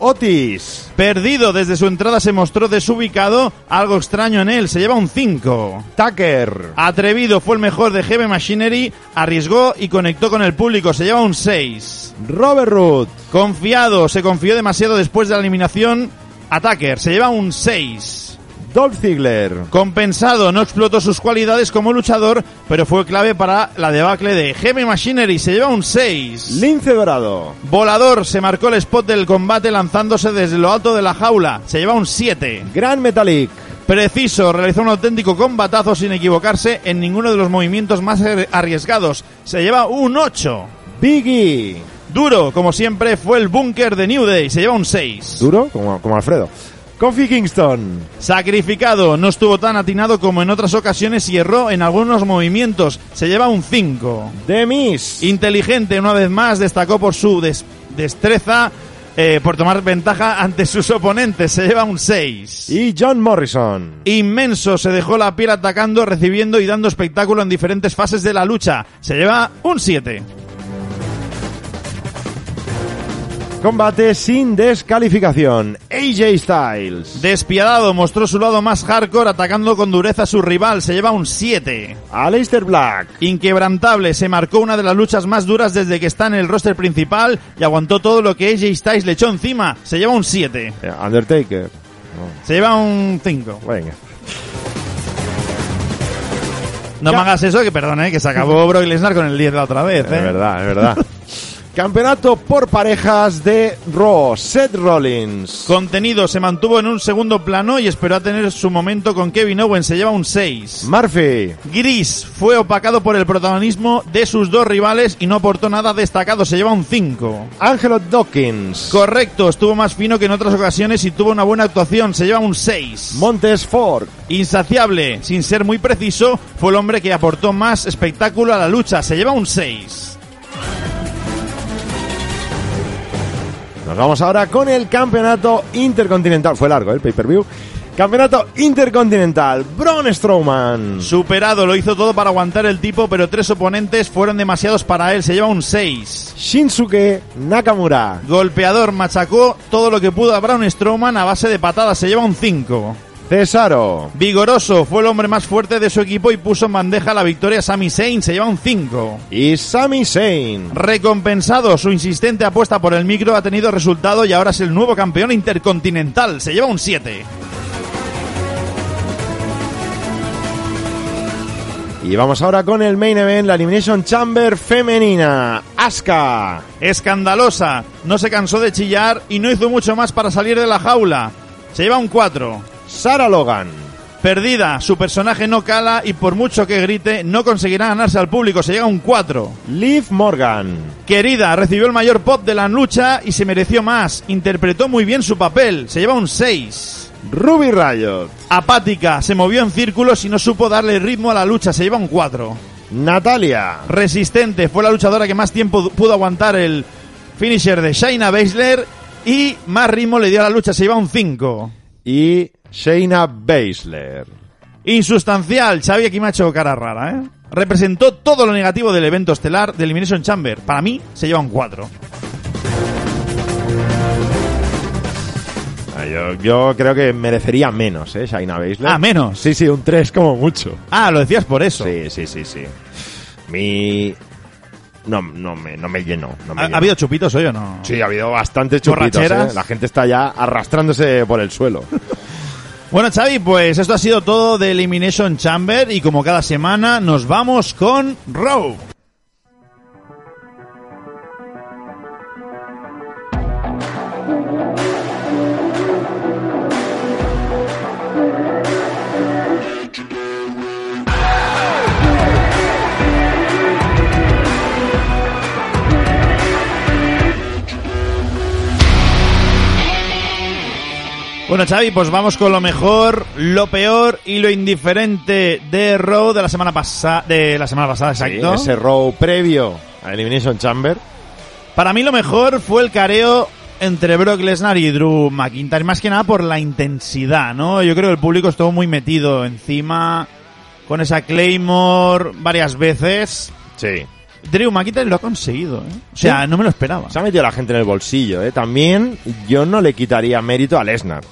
Otis. Perdido desde su entrada se mostró desubicado, algo extraño en él, se lleva un 5. Tucker. Atrevido fue el mejor de Heavy Machinery, arriesgó y conectó con el público, se lleva un 6. Robert Root. Confiado, se confió demasiado después de la eliminación, Attacker, se lleva un 6. Dolph Ziggler. Compensado, no explotó sus cualidades como luchador, pero fue clave para la debacle de Heavy Machinery. Se lleva un 6. Lince Dorado. Volador se marcó el spot del combate lanzándose desde lo alto de la jaula. Se lleva un 7. Gran Metalik. Preciso, realizó un auténtico combatazo sin equivocarse en ninguno de los movimientos más ar- arriesgados. Se lleva un 8. Biggie. Duro, como siempre, fue el búnker de New Day. Se lleva un 6. Duro, como, como Alfredo. Kofi Kingston. Sacrificado, no estuvo tan atinado como en otras ocasiones y erró en algunos movimientos. Se lleva un 5. The Miz. Inteligente, una vez más, destacó por su des- destreza, eh, por tomar ventaja ante sus oponentes. Se lleva un 6. Y John Morrison. Inmenso, se dejó la piel atacando, recibiendo y dando espectáculo en diferentes fases de la lucha. Se lleva un 7. Combate sin descalificación. AJ Styles. Despiadado, mostró su lado más hardcore atacando con dureza a su rival. Se lleva un 7. Aleister Black. Inquebrantable, se marcó una de las luchas más duras desde que está en el roster principal y aguantó todo lo que AJ Styles le echó encima. Se lleva un 7. Eh, Undertaker. Se lleva un 5. Venga. No me hagas eso, que perdone, que se acabó Brock Lesnar con el 10 la otra vez. Es ¿eh? verdad, es verdad. Campeonato por parejas de Raw. Seth Rollins. Contenido se mantuvo en un segundo plano y esperó a tener su momento con Kevin Owens. Se lleva un 6. Murphy. Gris fue opacado por el protagonismo de sus dos rivales y no aportó nada destacado. Se lleva un 5. Angelo Dawkins. Correcto, estuvo más fino que en otras ocasiones y tuvo una buena actuación. Se lleva un 6. Montes Ford. Insaciable, sin ser muy preciso, fue el hombre que aportó más espectáculo a la lucha. Se lleva un 6. Nos vamos ahora con el campeonato intercontinental. Fue largo ¿eh? el pay-per-view. Campeonato intercontinental. Braun Strowman. Superado, lo hizo todo para aguantar el tipo, pero tres oponentes fueron demasiados para él. Se lleva un 6. Shinsuke Nakamura. Golpeador machacó todo lo que pudo a Braun Strowman a base de patadas. Se lleva un 5. Cesaro. Vigoroso fue el hombre más fuerte de su equipo y puso en bandeja la victoria a Sami Zayn. Se lleva un 5. Y Sami Zayn. Recompensado, su insistente apuesta por el micro ha tenido resultado y ahora es el nuevo campeón intercontinental. Se lleva un 7. Y vamos ahora con el main event, la Elimination Chamber femenina. Asuka. Escandalosa, no se cansó de chillar y no hizo mucho más para salir de la jaula. Se lleva un 4. Sarah Logan. Perdida, su personaje no cala y por mucho que grite no conseguirá ganarse al público. Se llega un 4. Liv Morgan. Querida, recibió el mayor pop de la lucha y se mereció más. Interpretó muy bien su papel. Se lleva un 6. Ruby Riot. Apática, se movió en círculos y no supo darle ritmo a la lucha. Se lleva un 4. Natalia. Resistente, fue la luchadora que más tiempo pudo aguantar el finisher de Shayna Baszler y más ritmo le dio a la lucha. Se lleva un 5. Y Shayna Baszler. Insustancial, Xavi aquí me ha hecho cara rara, ¿eh? Representó todo lo negativo del evento estelar de Elimination Chamber. Para mí, se lleva un 4. Ah, Yo, yo creo que merecería menos, ¿eh? Shayna Baszler. Ah, menos. Sí, sí, un 3 como mucho. Ah, lo decías por eso. Sí, sí, sí, sí. Mi... No, no, me, no me llenó. No me ¿Ha, llenó. ha habido chupitos hoy o no? Sí, ha habido bastantes chupitos. ¿eh? La gente está ya arrastrándose por el suelo. Bueno, Xavi, pues esto ha sido todo de Elimination Chamber y como cada semana nos vamos con Raw. Bueno, Xavi, pues vamos con lo mejor, lo peor y lo indiferente de Raw de la semana pasada, de la semana pasada, exacto. Sí, ese row previo a Elimination Chamber. Para mí lo mejor fue el careo entre Brock Lesnar y Drew McIntyre, más que nada por la intensidad, ¿no? Yo creo que el público estuvo muy metido encima con esa Claymore varias veces. Sí. Drew McIntyre lo ha conseguido, ¿eh? O sea, no me lo esperaba. Se ha metido la gente en el bolsillo, ¿eh? También yo no le quitaría mérito a Lesnar.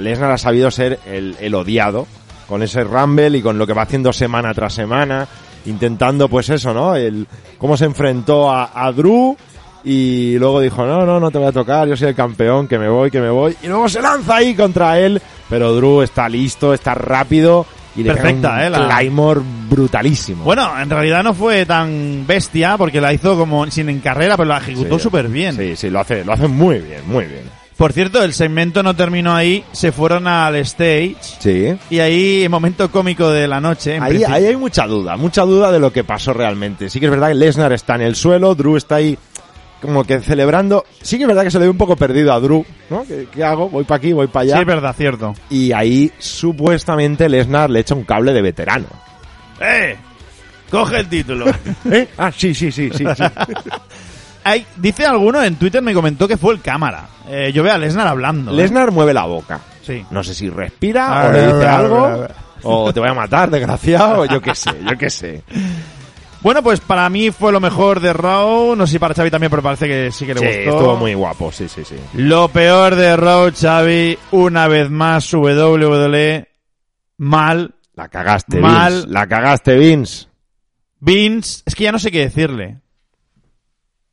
Lesnar ha sabido ser el, el odiado con ese Rumble y con lo que va haciendo semana tras semana, intentando pues eso, ¿no? El cómo se enfrentó a, a Drew y luego dijo, no, no, no te voy a tocar, yo soy el campeón, que me voy, que me voy. Y luego se lanza ahí contra él, pero Drew está listo, está rápido y le Perfecta, pega un ¿eh? La- Claymore brutalísimo. Bueno, en realidad no fue tan bestia porque la hizo como sin en carrera, pero la ejecutó Sí. súper bien. Sí, sí, lo hace, lo hace muy bien, muy bien. Por cierto, el segmento no terminó ahí, se fueron al stage Sí. y ahí, momento cómico de la noche. en Ahí, ahí hay mucha duda, mucha duda de lo que pasó realmente. Sí que es verdad que Lesnar está en el suelo, Drew está ahí como que celebrando. Sí que es verdad que se le ve un poco perdido a Drew, ¿no? ¿Qué, qué hago? Voy para aquí, voy para Sí, allá. es verdad, cierto. y ahí supuestamente Lesnar le echa un cable de veterano. ¡Eh! Coge el título. ¿Eh? Ah, sí, sí, sí, sí. sí. Hay, dice alguno en Twitter, me comentó que fue el cámara. Eh, yo veo a Lesnar hablando. ¿eh? Lesnar mueve la boca. Sí. No sé si respira A o le dice algo. O te voy a matar, desgraciado, yo qué sé, yo qué sé. Bueno, pues para mí fue lo mejor de Raw. No sé si para Xavi también, pero parece que sí que le Sí, gustó. estuvo muy guapo, sí, sí, sí. Lo peor de Raw, Xavi, una vez más, WWE, mal. La cagaste, Mal. Vince. La cagaste, Vince. Vince, es que ya no sé qué decirle.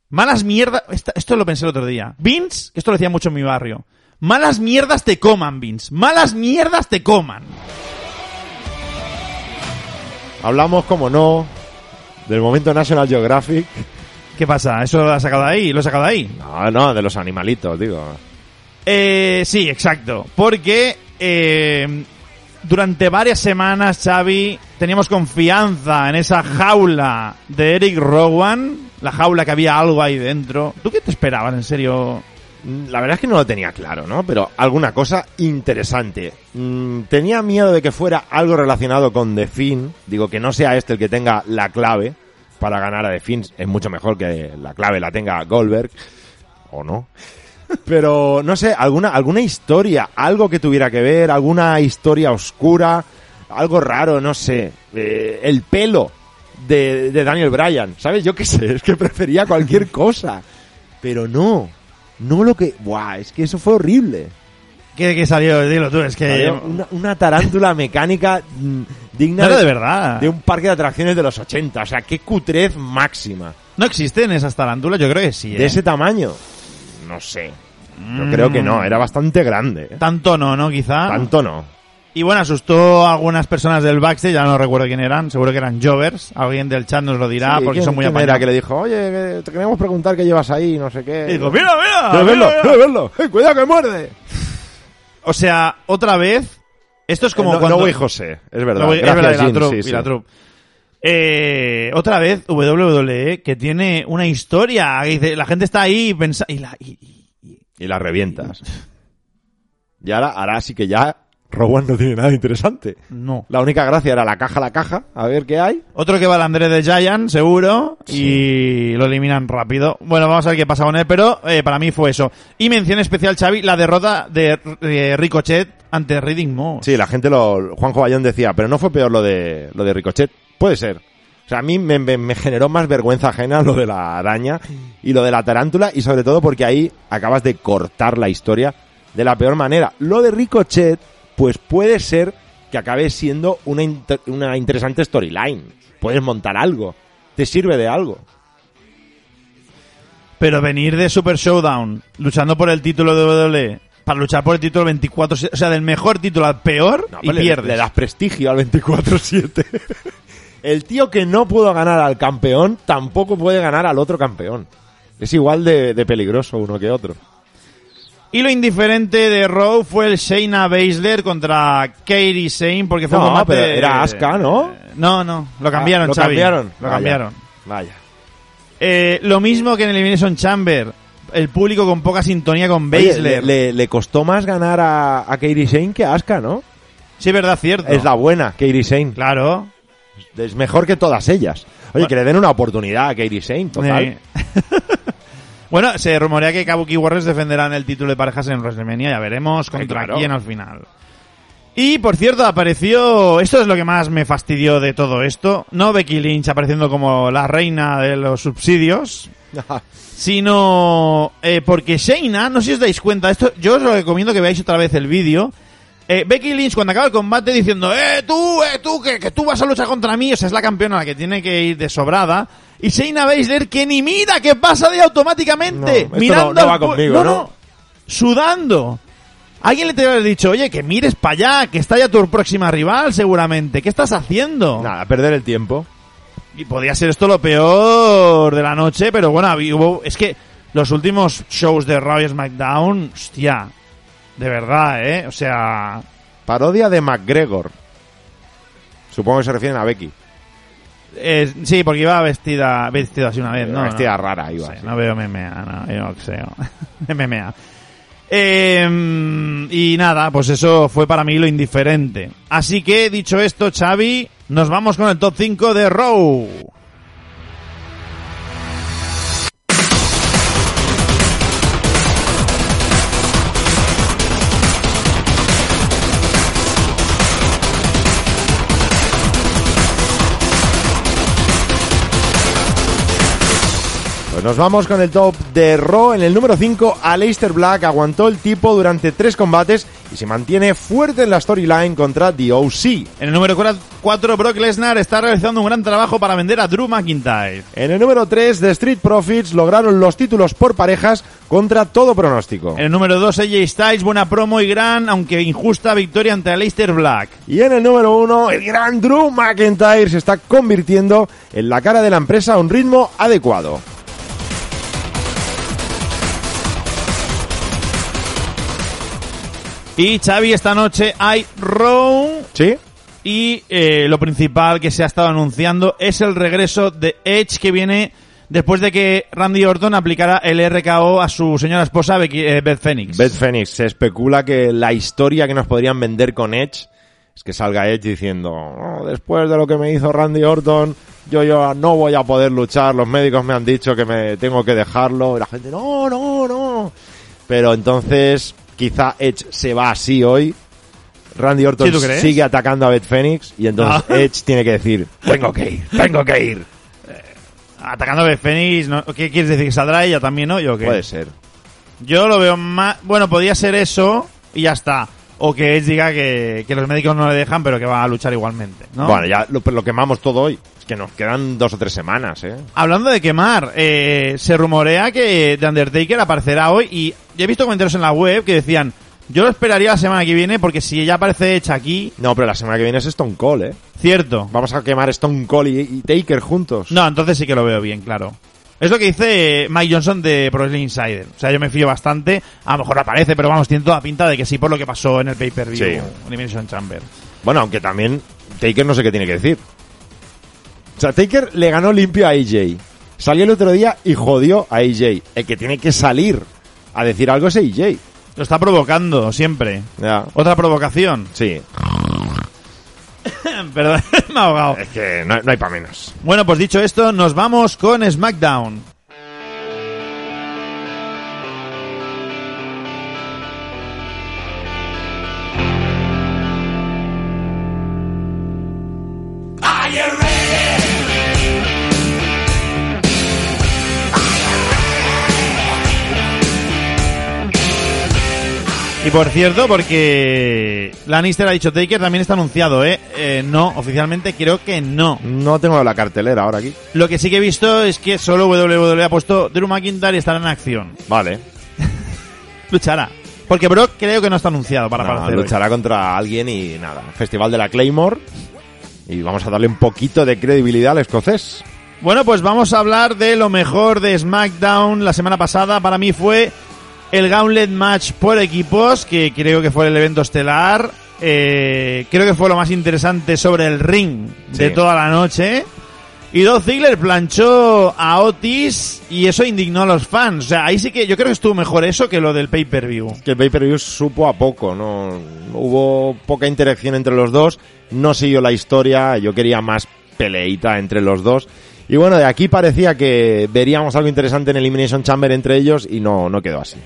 Malas mierdas, esto lo pensé el otro día. Vince, que esto lo decía mucho en mi barrio. Malas mierdas te coman, Vince. Malas mierdas te coman. Hablamos, como no, del momento National Geographic. ¿Qué pasa? ¿Eso lo has sacado de ahí? ¿Lo he sacado de ahí? No, no, de los animalitos, digo. Eh, sí, exacto. Porque eh, durante varias semanas, Xavi, teníamos confianza en esa jaula de Eric Rowan. La jaula que había algo ahí dentro. ¿Tú qué te esperabas, en serio? Mm, La verdad es que no lo tenía claro, ¿no? Pero alguna cosa interesante. Mm, tenía miedo de que fuera algo relacionado con The Finn. Digo, que no sea este el que tenga la clave para ganar a The Finn. Es mucho mejor que la clave la tenga Goldberg. ¿O no? Pero, no sé, alguna, alguna historia, algo que tuviera que ver, alguna historia oscura, algo raro, no sé. Eh, el pelo de, de Daniel Bryan, ¿sabes? Yo qué sé, es que prefería cualquier cosa. Pero no, no lo que... Buah, es que eso fue horrible. ¿Qué, qué salió? Dilo tú, es que... Salió Una, una tarántula mecánica mm, digna No de verdad. de un parque de atracciones de los 80. O sea, qué cutrez máxima. ¿No existen esas tarántulas? Yo creo que sí. De ¿eh? ese tamaño, no sé. Yo Mm. creo que no, era bastante grande. ¿eh? Tanto no, ¿no? Quizá. Tanto no. Y bueno, asustó a algunas personas del backstage, ya no recuerdo quién eran, seguro que eran Jovers, alguien del chat nos lo dirá Sí, porque ¿quién- son muy apañados. que le dijo, oye, te queremos preguntar qué llevas ahí, no sé qué. Y dijo, mira, mira, ¡Quiero verlo! mira, mira". ¡Quiero verlo! ¡Eh, ¡Cuidado que muerde! O sea, otra vez, esto es como Eh, no, cuando... no voy José, es verdad. No es verdad, y la troupe, sí, la. Eh, otra vez WWE que tiene una historia, que dice, la gente está ahí y pensa- y la- y- y- Y la revientas. Y ahora, ahora sí que ya Rowan no tiene nada interesante. no. La única gracia era la caja, la caja, a ver qué hay. Otro que va al André de Giant, seguro, y lo eliminan rápido. Bueno, vamos a ver qué pasa con él, pero eh, para mí fue eso. Y mención especial, Xavi, la derrota de, de Ricochet ante Reading Moss. Sí, la gente lo... Juanjo Bayón decía, pero no fue peor lo de, lo de Ricochet. Puede ser. O sea, a mí me, me- me generó más vergüenza ajena lo de la araña y lo de la tarántula y sobre todo porque ahí acabas de cortar la historia de la peor manera. Lo de Ricochet, pues puede ser que acabe siendo una, inter- una interesante storyline. Puedes montar algo. Te sirve de algo. Pero venir de Super Showdown, luchando por el título de WWE, para luchar por el título 24, o sea, del mejor título al peor, No, y le- pierdes. Le das prestigio al 24-7. El tío que no pudo ganar al campeón tampoco puede ganar al otro campeón. Es igual de, de peligroso uno que otro. Y lo indiferente de Raw fue el Shayna Baszler contra Katie Sane, porque fue No, un combate... pero era Asuka, ¿no? No, no, lo cambiaron, Ah, ¿Lo Xavi. cambiaron? Lo Vaya, cambiaron. Vaya. Eh, lo mismo que en Elimination Chamber. El público con poca sintonía con Oye, Baszler. le, le- le costó más ganar a, a Kairi Sane que a Asuka, ¿no? Sí, verdad, cierto. Es la buena, Kairi Sane. Claro. Es mejor que todas ellas. Oye, Bueno. que le den una oportunidad a Kairi Sane, total. Eh. bueno, se rumorea que Kabuki Warriors defenderán el título de parejas en WrestleMania. Ya veremos contra claro. quién al final. Y por cierto, apareció. Esto es lo que más me fastidió de todo esto. No Becky Lynch apareciendo como la reina de los subsidios. sino eh, porque Shayna, no sé si os dais cuenta, esto yo os lo recomiendo que veáis otra vez el vídeo. Eh, Becky Lynch cuando acaba el combate diciendo, eh, tú, eh, tú, que, que tú vas a luchar contra mí, o sea, es la campeona la que tiene que ir de sobrada. Y Shayna Baszler que ni mira que pasa de automáticamente, No, mirando no- no va conmigo, ¿no? sudando. Alguien le te haber dicho, oye, que mires para allá, que está ya tu próxima rival seguramente. ¿Qué estás haciendo? Nada, perder el tiempo. Y podría ser esto lo peor de la noche, pero bueno, hubo, es que los últimos shows de Raw y SmackDown, hostia, de verdad, ¿eh? O sea, Parodia de McGregor. Supongo que se refieren a Becky. eh, sí, porque iba vestida, vestida así una vez, ¿no? Vestida no, rara iba. Sí, no veo MMA, no, yo no sé. MMA. Eh, y nada, pues eso fue para mí lo indiferente. Así que, dicho esto, Xavi, nos vamos con el top 5 de Raw. Nos vamos con el top de Raw. En el número 5, Aleister Black aguantó el tipo durante tres combates y se mantiene fuerte en la storyline contra The OC. En el número 4, Brock Lesnar está realizando un gran trabajo para vender a Drew McIntyre. En el número 3, The Street Profits lograron los títulos por parejas contra todo pronóstico. En el número 2, AJ Styles, buena promo y gran, aunque injusta, victoria ante Aleister Black. Y en el número 1, el gran Drew McIntyre se está convirtiendo en la cara de la empresa a un ritmo adecuado. Y Xavi, esta noche hay Raw ¿Sí? y eh, lo principal que se ha estado anunciando es el regreso de Edge que viene después de que Randy Orton aplicara el RKO a su señora esposa eh, Beth Phoenix. Beth Phoenix, se especula que la historia que nos podrían vender con Edge es que salga Edge diciendo, "Oh, después de lo que me hizo Randy Orton, yo, yo no voy a poder luchar, los médicos me han dicho que me tengo que dejarlo, y la gente, no, no, no. Pero entonces, quizá Edge se va así hoy. Randy Orton sigue atacando a Beth Phoenix y entonces Ah. Edge tiene que decir, tengo que ir, tengo que ir. Atacando a Beth Phoenix, ¿no? ¿qué quieres decir? ¿Que saldrá ella también hoy o qué? Puede ser. Yo lo veo más... Bueno, podría ser eso y ya está. O que Edge diga que, que los médicos no le dejan, pero que va a luchar igualmente, ¿no? Bueno, ya lo, lo quemamos todo hoy. Es que nos quedan dos o tres semanas, ¿eh? Hablando de quemar, eh, se rumorea que The Undertaker aparecerá hoy y yo he visto comentarios en la web que decían, yo lo esperaría la semana que viene porque si ya aparece hecha aquí, No, pero la semana que viene es Stone Cold, ¿eh? cierto. Vamos a quemar Stone Cold y, y Taker juntos. No, entonces sí que lo veo bien, claro. Es lo que dice Mike Johnson de Pro Wrestling Insider. O sea, yo me fío bastante. A lo mejor aparece, pero vamos, tiene toda pinta de que sí por lo que pasó en el pay-per-view Sí. Elimination Chamber. Bueno, aunque también Taker no sé qué tiene que decir. O sea, Taker le ganó limpio a AJ. Salió el otro día y jodió a AJ. El que tiene que salir a decir algo es AJ. Lo está provocando siempre. Ya. Otra provocación. Sí, Perdón, me ha ahogado. es que no, no hay para menos. Bueno, pues dicho esto, nos vamos con SmackDown. Y por cierto, porque Lannister ha dicho Taker también está anunciado, ¿eh? Eh, No, oficialmente creo que no. No tengo la cartelera ahora aquí. Lo que sí que he visto es que solo WWE ha puesto Drew McIntyre y estará en acción. Vale. Luchará. Porque Brock creo que no está anunciado para No, aparecer hoy. luchará contra alguien y nada. Festival de la Claymore. Y vamos a darle un poquito de credibilidad al escocés. Bueno, pues vamos a hablar de lo mejor de SmackDown la semana pasada. Para mí fue el Gauntlet Match por equipos, que creo que fue el evento estelar. Eh, creo que fue lo más interesante sobre el ring de toda la noche. Y Dolph Ziggler planchó a Otis y eso indignó a los fans. O sea, ahí sí que yo creo que estuvo mejor eso que lo del pay-per-view. Que el pay-per-view supo a poco, ¿no? Hubo poca interacción entre los dos. No siguió la historia. Yo quería más peleita entre los dos. Y bueno, de aquí parecía que veríamos algo interesante en Elimination Chamber entre ellos y no, no quedó así.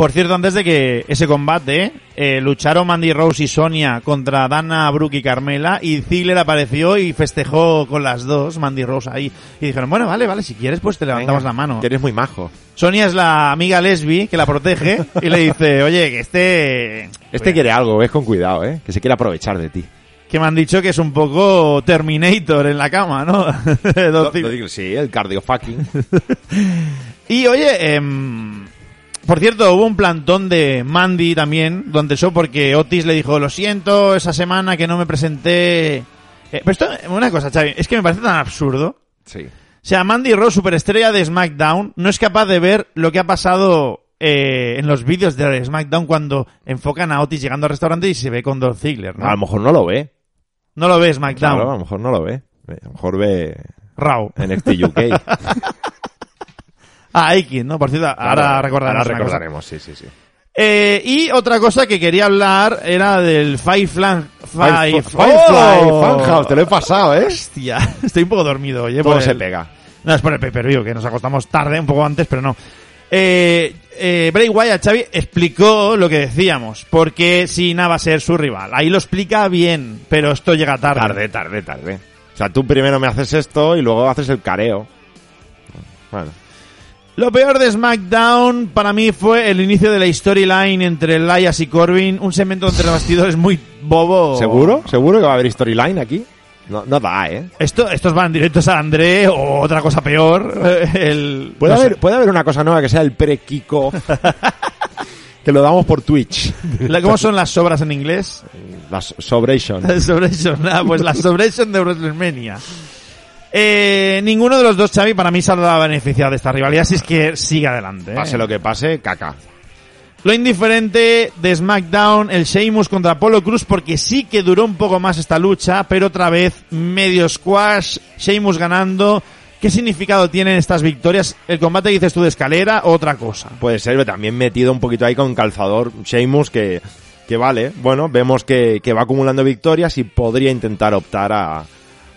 Por cierto, antes de que ese combate, eh, lucharon Mandy Rose y Sonia contra Dana, Brooke y Carmela, y Ziggler apareció y festejó con las dos, Mandy Rose ahí. Y dijeron, bueno, vale, vale, si quieres pues te levantamos Venga, la mano. Que eres muy majo. Sonia es la amiga lesbi que la protege y le dice, oye, que este... Este quiere algo, ves con cuidado, ¿eh? Que se quiere aprovechar de ti. Que me han dicho que es un poco Terminator en la cama, ¿no? Digo, sí, el cardio fucking. Y oye, em, por cierto, hubo un plantón de Mandy también, donde eso porque Otis le dijo, lo siento, esa semana que no me presenté... Eh, pero esto, una cosa, Xavi, es que me parece tan absurdo. Sí. O sea, Mandy Rose, superestrella de SmackDown, no es capaz de ver lo que ha pasado eh, en los vídeos de SmackDown cuando enfocan a Otis llegando al restaurante y se ve con Dolph Ziggler, ¿no? A lo mejor no lo ve. No lo ve SmackDown. Claro, a lo mejor no lo ve. A lo mejor ve Raw. NXT UK. Ah, Aiken, ¿no? Por cierto, ahora Claro, recordaremos. Ahora recordaremos, sí, sí, sí. Eh, y otra cosa que quería hablar era del Five Flan... Five... Firefly, ¡Oh! Funhouse, te lo he pasado, ¿eh? Hostia, estoy un poco dormido, oye. Todo se el- pega. No, es por el pay-per-view, que nos acostamos tarde, un poco antes, pero no. Eh, eh, Bray Wyatt, Xavi, explicó lo que decíamos, porque Sina va a ser su rival. Ahí lo explica bien, pero esto llega tarde. Tarde, tarde, tarde. O sea, tú primero me haces esto y luego haces el careo. Bueno. Lo peor de SmackDown para mí fue el inicio de la storyline entre Elias y Corbin, un segmento entre bastidores muy bobo. ¿Seguro? ¿Seguro que va a haber storyline aquí? No, no da, ¿eh? Esto, estos van directos a André o otra cosa peor. El, Puede, no sé. haber, puede haber una cosa nueva que sea el pre-kickoff. que lo damos por Twitch. ¿Cómo son las sobras en inglés? Las Sobration. Sobration, ah, pues la Sobration de WrestleMania. Eh, ninguno de los dos, Xavi, para mí ha beneficiado de esta rivalidad, si es que sigue adelante. ¿eh? Pase lo que pase, caca. Lo indiferente de SmackDown, el Sheamus contra Apollo Cruz, porque sí que duró un poco más esta lucha, pero otra vez medio squash, Sheamus ganando. ¿Qué significado tienen estas victorias? ¿El combate dices tú de escalera o otra cosa? Puede ser, pero también metido un poquito ahí con calzador Sheamus que, que vale. Bueno, vemos que, que va acumulando victorias y podría intentar optar a,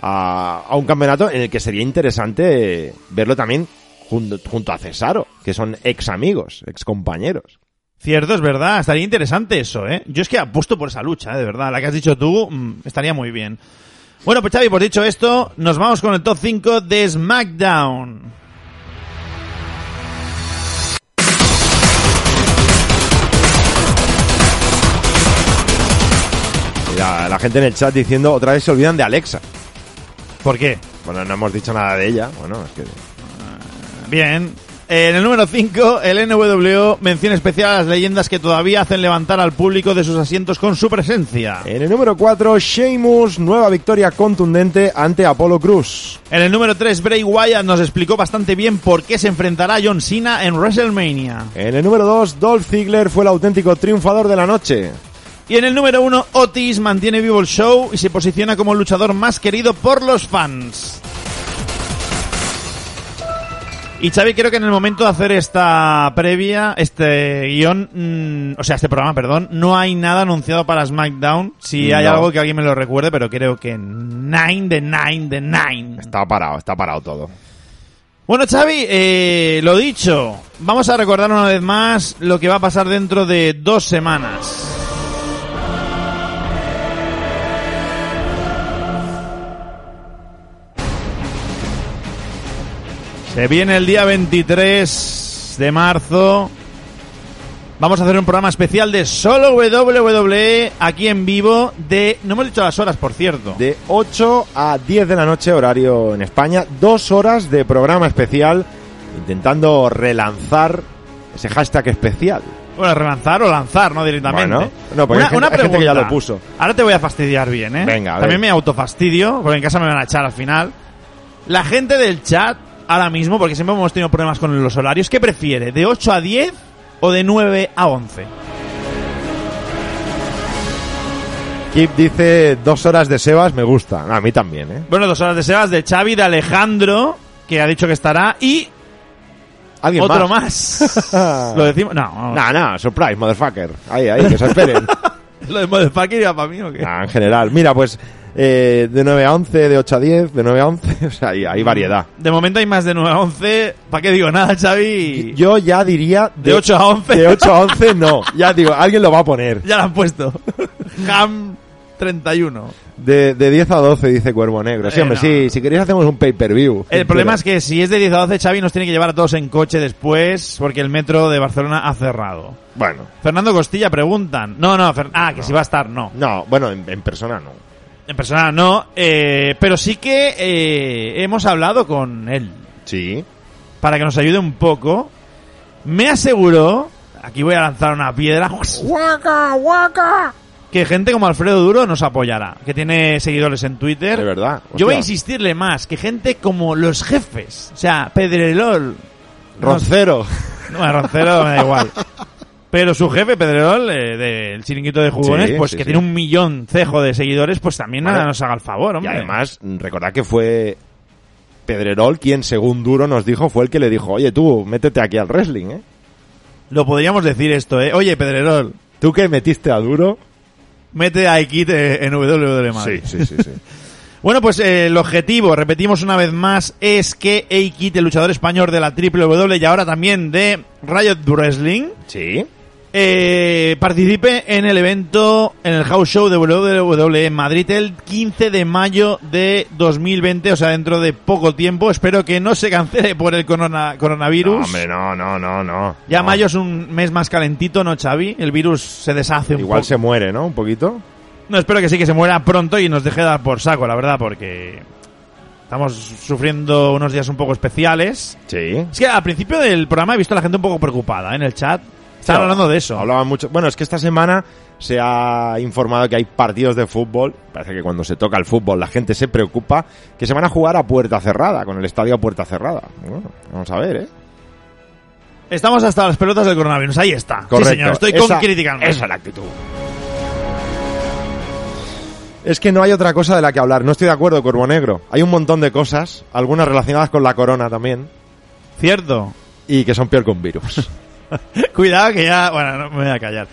a, a un campeonato en el que sería interesante verlo también junto, junto a Cesaro, que son ex amigos, ex compañeros. Cierto, es verdad. Estaría interesante eso, ¿eh? Yo es que apuesto por esa lucha, ¿eh? de verdad. La que has dicho tú mm, estaría muy bien. Bueno, pues Xavi, pues dicho esto, nos vamos con el top 5 de SmackDown. La, la gente en el chat diciendo otra vez se olvidan de Alexa. ¿Por qué? Bueno, no hemos dicho nada de ella. Bueno, es que. Bien. En el número 5, el NWO menciona especial a las leyendas que todavía hacen levantar al público de sus asientos con su presencia. En el número 4, Sheamus, nueva victoria contundente ante Apollo Cruz. En el número 3, Bray Wyatt nos explicó bastante bien por qué se enfrentará a John Cena en WrestleMania. En el número 2, Dolph Ziggler fue el auténtico triunfador de la noche. Y en el número 1, Otis mantiene vivo el show y se posiciona como el luchador más querido por los fans. Y Xavi, creo que en el momento de hacer esta previa, este guion, mm, o sea, este programa, perdón, no hay nada anunciado para SmackDown. Si hay algo que alguien me lo recuerde, pero creo que nine de nine de nine. Está parado, está parado todo. Bueno, Xavi, eh, lo dicho, vamos a recordar una vez más lo que va a pasar dentro de dos semanas. Se viene el día 23 de marzo. Vamos a hacer un programa especial de solo WWE aquí en vivo de... No hemos dicho las horas, por cierto. De 8 a 10 de la noche, horario en España. Dos horas de programa especial intentando relanzar ese hashtag especial. Bueno, relanzar o lanzar, ¿no? Directamente. Bueno, no, porque hay gente- que ya lo puso. Ahora te voy a fastidiar bien, ¿eh? Venga, a También ver. me autofastidio, porque en casa me van a echar al final. La gente del chat, ahora mismo, porque siempre hemos tenido problemas con los horarios, ¿qué prefiere? ¿De 8 a 10 o de 9 a 11? Kip dice dos horas de Sebas, me gusta. A mí también, ¿eh? Bueno, dos horas de Sebas, de Xavi, de Alejandro, que ha dicho que estará, y ¿Alguien otro más? más. ¿Lo decimos? No, no. No, no, surprise, motherfucker. Ahí, ahí, que se esperen. ¿Lo de Motherfucker iba para mí o qué? Nah, en general. Mira, pues eh, de 9 a 11, de 8 a 10, de 9 a 11, o sea, hay, hay variedad. De momento hay más de 9 a 11. ¿Para qué digo nada, Xavi? Yo ya diría... De 8 a 11. De 8 a 11 no. Ya digo, alguien lo va a poner. Ya lo han puesto. Ham 31. De, de 10 a 12, dice Cuervo Negro. Sí, Eh, hombre, no. sí, si queréis hacemos un pay-per-view. El problema es que si es de 10 a 12, Xavi nos tiene que llevar a todos en coche después porque el metro de Barcelona ha cerrado. Bueno, Fernando Costilla preguntan. No, no, Fer- ah, que si va a estar, no. no, bueno, en, en persona no. En persona no, eh, pero sí que eh, hemos hablado con él Sí. para que nos ayude un poco. Me aseguró, aquí voy a lanzar una piedra, ¡Guaca, guaca! Que gente como Alfredo Duro nos apoyará, que tiene seguidores en Twitter. De verdad. Yo voy a insistirle más, que gente como los jefes, o sea, Pedrerol, Roncero. No, a Roncero me da igual. Pero su jefe, Pedrerol, eh, del chiringuito de jugones, Sí, pues sí, que sí. tiene un millón cejo de seguidores, pues también nada nos haga el favor, Y hombre. además, recordad que fue Pedrerol quien, según Duro nos dijo, fue el que le dijo, oye tú, métete aquí al wrestling, ¿eh? Lo podríamos decir esto, ¿eh? Oye, Pedrerol, Tú que metiste a Duro. Mete a eh, en WWE Madrid. sí, sí, sí. Bueno, pues eh, el objetivo, repetimos una vez más, es que Eikit, el luchador español de la WWE y ahora también de Riot Wrestling, sí. Eh, participe en el evento, en el house show de WWE en Madrid el 15 de mayo de 2020, o sea, dentro de poco tiempo. Espero que no se cancele por el corona- coronavirus. No, hombre, no, no, no, no. ya No. mayo es un mes más calentito, ¿no, Xavi? El virus se deshace un Igual poco. se muere, ¿no? Un poquito. No, espero que sí, que se muera pronto y nos deje dar por saco, la verdad, porque estamos sufriendo unos días un poco especiales. Sí. Es que al principio del programa he visto a la gente un poco preocupada ¿eh? en el chat. Estaban hablando de eso. Hablaban mucho. Bueno, es que esta semana se ha informado que hay partidos de fútbol. Parece que cuando se toca el fútbol la gente se preocupa que se van a jugar a puerta cerrada, con el estadio a puerta cerrada. Bueno, vamos a ver, ¿eh? Estamos hasta las pelotas del coronavirus. Ahí está. Correcto. Sí, señor. Estoy Esa- con Critical Mass. Esa es la actitud. Es que no hay otra cosa de la que hablar. No estoy de acuerdo, Cuervo Negro. Hay un montón de cosas, algunas relacionadas con la corona también, Cierto. y que son peor que un virus. Cuidado que ya... Bueno, no me voy a callar.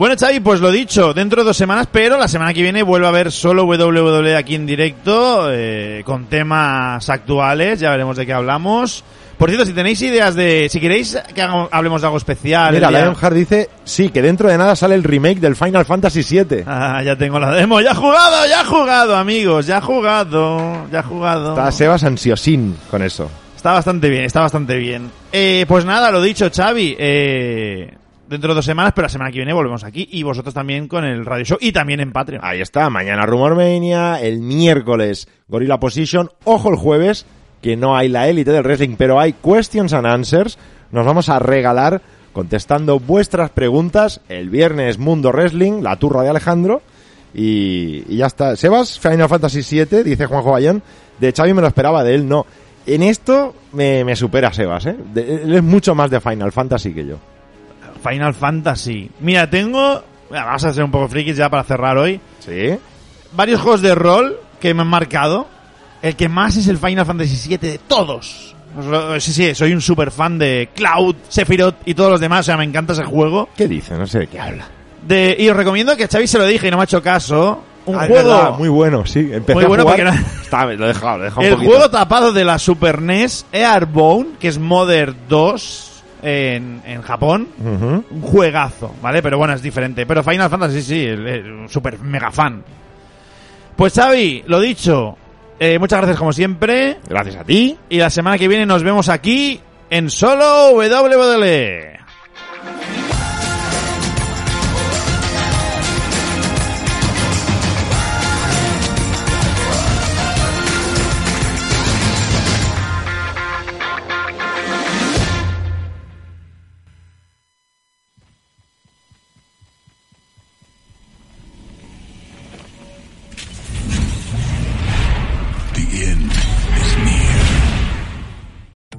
Bueno, Xavi, pues lo dicho, dentro de dos semanas, pero la semana que viene vuelve a haber solo WWE aquí en directo, eh, con temas actuales, ya veremos de qué hablamos. Por cierto, si tenéis ideas de... Si queréis que hablemos de algo especial... Mira, Lionheart dice, sí, que dentro de nada sale el remake del Final Fantasy VII. Ah, ya tengo la demo. Ya jugado, ya jugado, amigos. Ya jugado, ya jugado. Está Sebas ansiosín con eso. Está bastante bien, está bastante bien. Eh, pues nada, lo dicho, Xavi. Eh, dentro de dos semanas, pero la semana que viene volvemos aquí. Y vosotros también con el Radio Show y también en Patreon. Ahí está, mañana Rumormania, el miércoles Gorilla Position, ojo el jueves, que no hay la élite del wrestling, pero hay questions and answers. Nos vamos a regalar contestando vuestras preguntas. El viernes Mundo Wrestling, la turra de Alejandro. Y, y ya está. Sebas, Final Fantasy VII, dice Juanjo Bayón. De Xavi me lo esperaba, de él no. En esto me, me supera Sebas, ¿eh? De- él es mucho más de Final Fantasy que yo. Final Fantasy. Mira, tengo... Mira, Vamos a ser un poco frikis ya para cerrar hoy. ¿Sí? Varios juegos de rol que me han marcado. El que más es el Final Fantasy VII de todos. Os lo- Sí, sí, soy un super fan de Cloud, Sephiroth y todos los demás. O sea, me encanta ese juego. ¿Qué dice? No sé de qué habla. De, y os recomiendo que a Xavi se lo dije y no me ha hecho caso. Un Ah, juego... verdad, muy bueno, sí. Empecé Muy a bueno jugar- porque no- Está, lo he dejado, lo he dejado un El poquito. juego tapado de la Super NES, Airborne, que es Mother 2 en, en Japón. Un juegazo, ¿vale? Pero bueno, es diferente. Pero Final Fantasy sí, un super mega fan. Pues Xavi, lo dicho, eh, muchas gracias como siempre. Gracias a ti. Y la semana que viene nos vemos aquí en solo WWE.